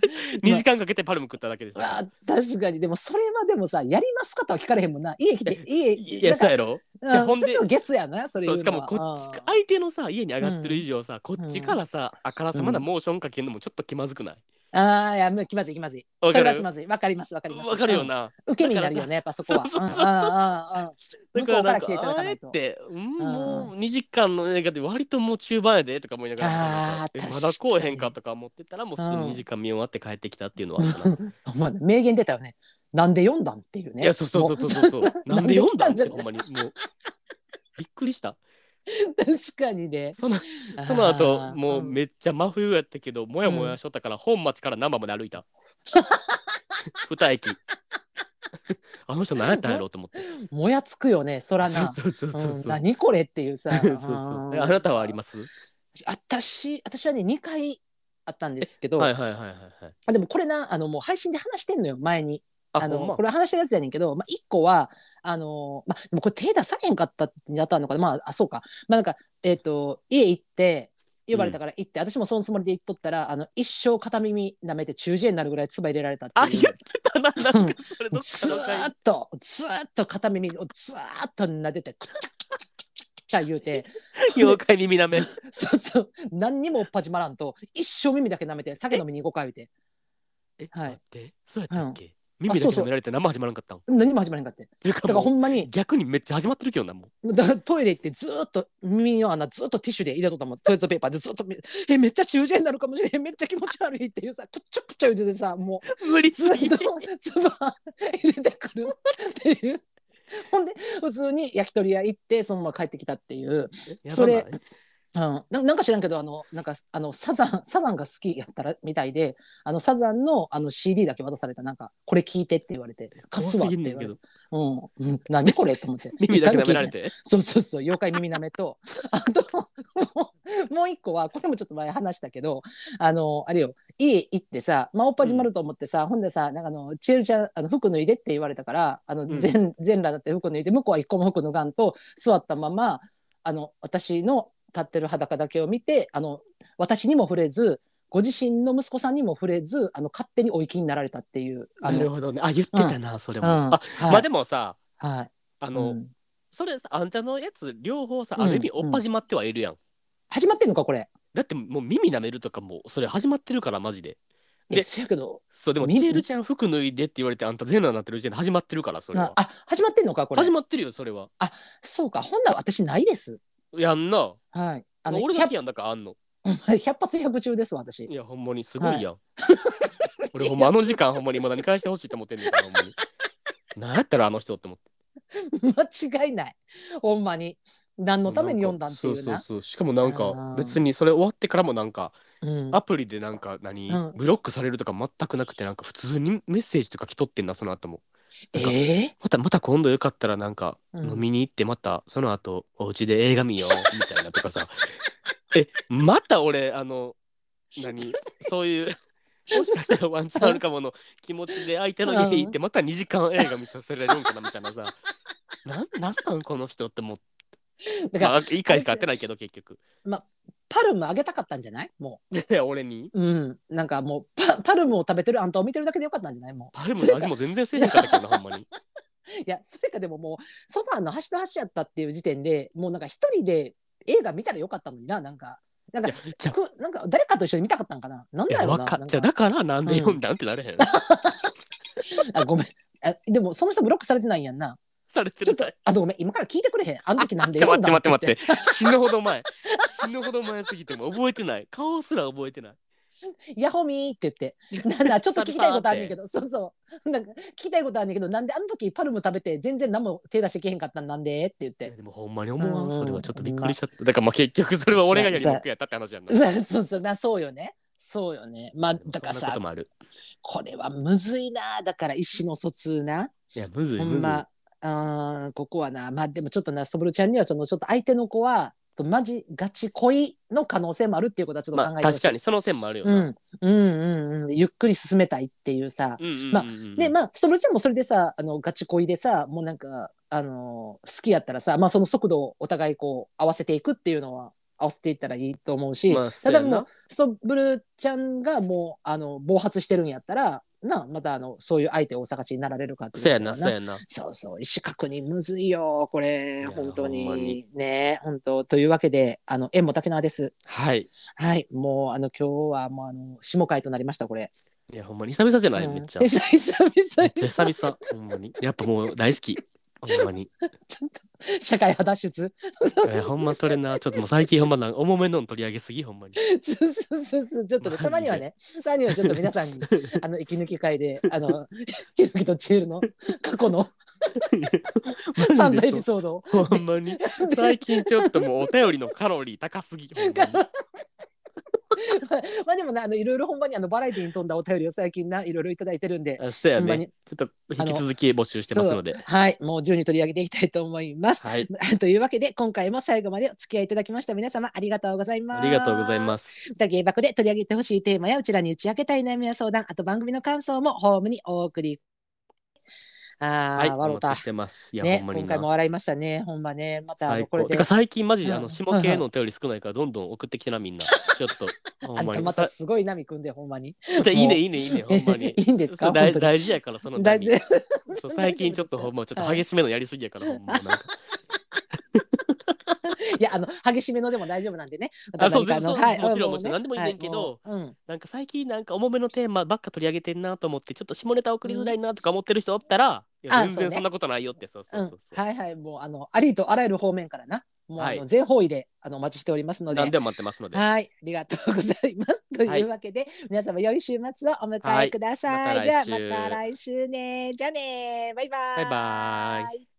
2 時間かけてパルム食っただけです。よあ確かに。でもそれはでもさやりますかとは聞かれへんもんな。家来て 家いやそうやろ？うんじゃあほんでゲスやなそれそうしかもこっちあ相手のさ家に上がってる以上さ、こっちからさ、あからさまなうんモーションかけるのもちょっと気まずくない？あーいやもう気まずい気まずい。わかる。それは気まずい。わかりますわかります。わかるよな、うん。受け身になるよねやっぱそこは。そうそうそうそう。うんうんうんうん。だからうから来ていただかあえて、うん、ん。もう2時間の映画で割ともう中盤やでとか思いながらあーえまだこうへんかとか思ってたらもう普通に2時間見終わって帰ってきたっていうのはあったな、ほんま名言出たよね。なんで読んだんっていうね。いやそうそうそうそうそうそう。なんで読んだんっんで来たんじゃほんまに。もうびっくりした 確かにね。そのその後もうめっちゃ真冬やったけどもやもやしとったから本町から難波まで歩いた。二駅。あの人何やったんやろうと思って。もやつくよねそらな。そうそうそうそうう。ん。そう何これっていうさ。そうそう。えあなたはあります？私私はね2回あったんですけど、はいはいはいはいはい。あでもこれなあのもう配信で話してんのよ前にあのま。これ話してるやつやねんけど、まあ、1個はあのまあでもこれ手出されへんかったってやったのかな。まああそうか。まあなんかえっ、と家行って呼ばれたから行って、私もそのつもりで行っとったらあの一生片耳舐めて中耳炎になるぐらい唾入れられたってあいう。言ってたななんか。それどっずかの回ーっとずーっと片耳をずーっと撫でてくちゃくちゃ言うて。妖怪耳なめ。そうそう。何にもおっぱじまらんと一生耳だけ舐めて酒飲みに行こうか言うて。え、はい。待って。そうやったっけ、耳だけ舐められて何も始まらんかったん？何も始まらんかって。ていうかだからほんまに逆にめっちゃ始まってるけどなもう。だからトイレ行ってずーっと耳の穴ずーっとティッシュで入れとったもんトイレットペーパーでずっとみえめっちゃ中耳炎になるかもしれへん。めっちゃ気持ち悪いっていうさくっちゃくちゃ言うててさもう無理。すずっとぎて唾入れてくるっていう。ほんで普通に焼き鳥屋行ってそのまま帰ってきたっていう、それやばないうん、ななんか知らんけどあのなんかあのサザンサザンが好きやったらみたいであのサザンのあの CD だけ渡されたなんかこれ聞いてって言われて貸すわって言われて。うん、うん、何これと思って。耳だけ舐められて。そうそうそう。妖怪耳なめと。あともうもう一個はこれもちょっと前話したけどあのあれよ。家行ってさ、まあ、おっぱじまると思ってさ、ほんでさなんかあの「ちえるちゃんあの服脱いで」って言われたからあのうん。全全裸だって服脱いで向こうは一個も服脱がんと座ったままあの私の立ってる裸だけを見てあの私にも触れずご自身の息子さんにも触れずあの勝手にお行きになられたっていうあのなるほどね。あ言ってたな、それも、うん。あはい。まあでもさはい。あの、うん。それさあんたのやつ両方さうん。ある意味おっぱじまってはいるやん、始まってんのかこれ。だってもう耳舐めるとかもうそれ始まってるからマジで。でえせやけどそうでもみちえるちゃん服脱いでって言われてあんた全裸になってる時点で始まってるからそれは。なあ始まってんのかこれ。始まってるよそれは。そうか。ほんなら私ないですやんな。はい。あの俺だ 100, けやんだからあんの。100発100中です私。いやほんまにすごいやん、俺ほんまあの時間ほんまにまだに返してほしいと思ってんねんからほんまに。何やったらあの人って思って。間違いない。ほんまに。何のために読んだんっていうな。そうそうそう。しかもなんか別にそれ終わってからもなんかうん。アプリでなんか何、うん。ブロックされるとか全くなくてなんか普通にメッセージとか来とってんなその後もえまたまた今度よかったらなんかうん。飲みに行ってまたその後お家で映画見よう みたいなとかさ。えまた俺あの何？そういう もしかしたらワンチャンあるかもの気持ちで相手の家行ってまた2時間映画見させられるんかなみたいなさ。なんなんなんこの人って思って。ーだから、まあ、いい回しか会ってないけど結局パルムあげたかったんじゃない？もいや 俺に？ううん。なんかもうパパルムを食べてるあんたを見てるだけでよかったんじゃない？もう。パルムの味も全然せえへんかったけどなほんまに。いやそれかでももうソファーの端と端やったっていう時点でもうなんか一人で映画見たらよかったのにななんか。なんかいやじゃくなんか誰かと一緒に見たかったんかな？なんいやだろうななんわか。じゃあだからなんで読んだん？ってなれへん、あごめん。あでもその人ブロックされてないやんなされてちょっとあとごめん今から聞いてくれへん。あの時なんでちょ待って待って待って。死ぬほど前死ぬほど前すぎても覚えてない。顔すら覚えてない。ヤホミーって言って。なんだちょっと聞きたいことあんねんけど。そうそう。なんか聞きたいことあんねんけど。なんであの時パルム食べて全然何も手出してけへんかったんなんでって言って。でもほんまに思わうん。んそれはちょっとびっくりしちゃった。だからまあ結局それは俺がやりもくやったって話やんな。そう。そうそう。まあそうよね。そうよね。まあだからさこれはむずいな。だから意思の疎通な。いやむずいむずい、あーここはなまあでもちょっとなそぼるちゃんにはそのちょっと相手の子はとマジガチ恋の可能性もあるっていうことはちょっと考まあえてほしい。確かにその線もあるよな。うん、うんうんうんゆっくり進めたいっていうさ、うんうんうんうんまあでまあストロちゃんもそれでさあのガチ恋でさもうなんかあの好きやったらさ、まあ、その速度をお互いこう合わせていくっていうのは合わせていったらいいと思うし、まあただもうストブルちゃんがもうあの暴発してるんやったらなまたあのそういう相手をお探しになられるかっていうそうやな、そうやな。そうそう意思確認むずいよこれや本当ににね本当というわけであの縁も竹縄ですはい。はいもうあの今日はもうあの下回となりましたこれいや、ほんまに久々じゃない、うんめっちゃ。久々め久々久々、ほんまに。やっぱもう大好き。ほんまに。ちょっと社会派脱出？えほんまそれな、ちょっともう最近ほんまなんか重めのん取り上げすぎ、ほんまに。そうそうそうそうちょっとねたまにはねたまにはちょっと皆さんに あの息抜き会であのひろきとチールの過去の散々エピソードをほんまに。最近ちょっともうお便りのカロリー高すぎ。ほんまに まあまあでもねあのいろいろほんまにあのバラエティに富んだお便りを最近ないろいろいただいてるんであそうやほんまにね。ちょっと引き続き募集してますので。はいもう順に取り上げていきたいと思います。はい。というわけで今回も最後までお付き合いいただきました皆様ありがとうございます。ありがとうございます。また芸爆で取り上げてほしいテーマやうちらに打ち明けたい悩みや相談あと番組の感想もホームにお送りあー、はい。たしてます。いや、ねほんまにな。今回も笑いましたねほんまねまた。これでてか最近マジであうんの下系のお便り少ないからどんどん送ってきてなみんな。ちょっと。ほんまに。あんたまたさすごい波組んでほんまにじゃあいいねいいねいいねほんまに。いいんですか？大大事やからその大波事そう最近ちょっとほんまちょっと激しめのやりすぎやからほんまなんか。いやあの激しめのでも大丈夫なんでね。あそうまた何かそうはいもちろんもちろん何でもいいねんけどはいもううん。なんか最近なんか重めのテーマばっか取り上げてんなと思ってちょっと下ネタ送りづらいなとか思ってる人おったら、うね。全然そんなことないよってそうそううんそう。はいはい。もうあのありとあらゆる方面からな。もう全方位であのお待ちしておりますので。何でも待ってますので。はい、ありがとうございます。とはい。いうわけで、皆様良い週末をお迎えください。はい。ではまた来週。また来週ね。じゃあねバイバイ。バイバイ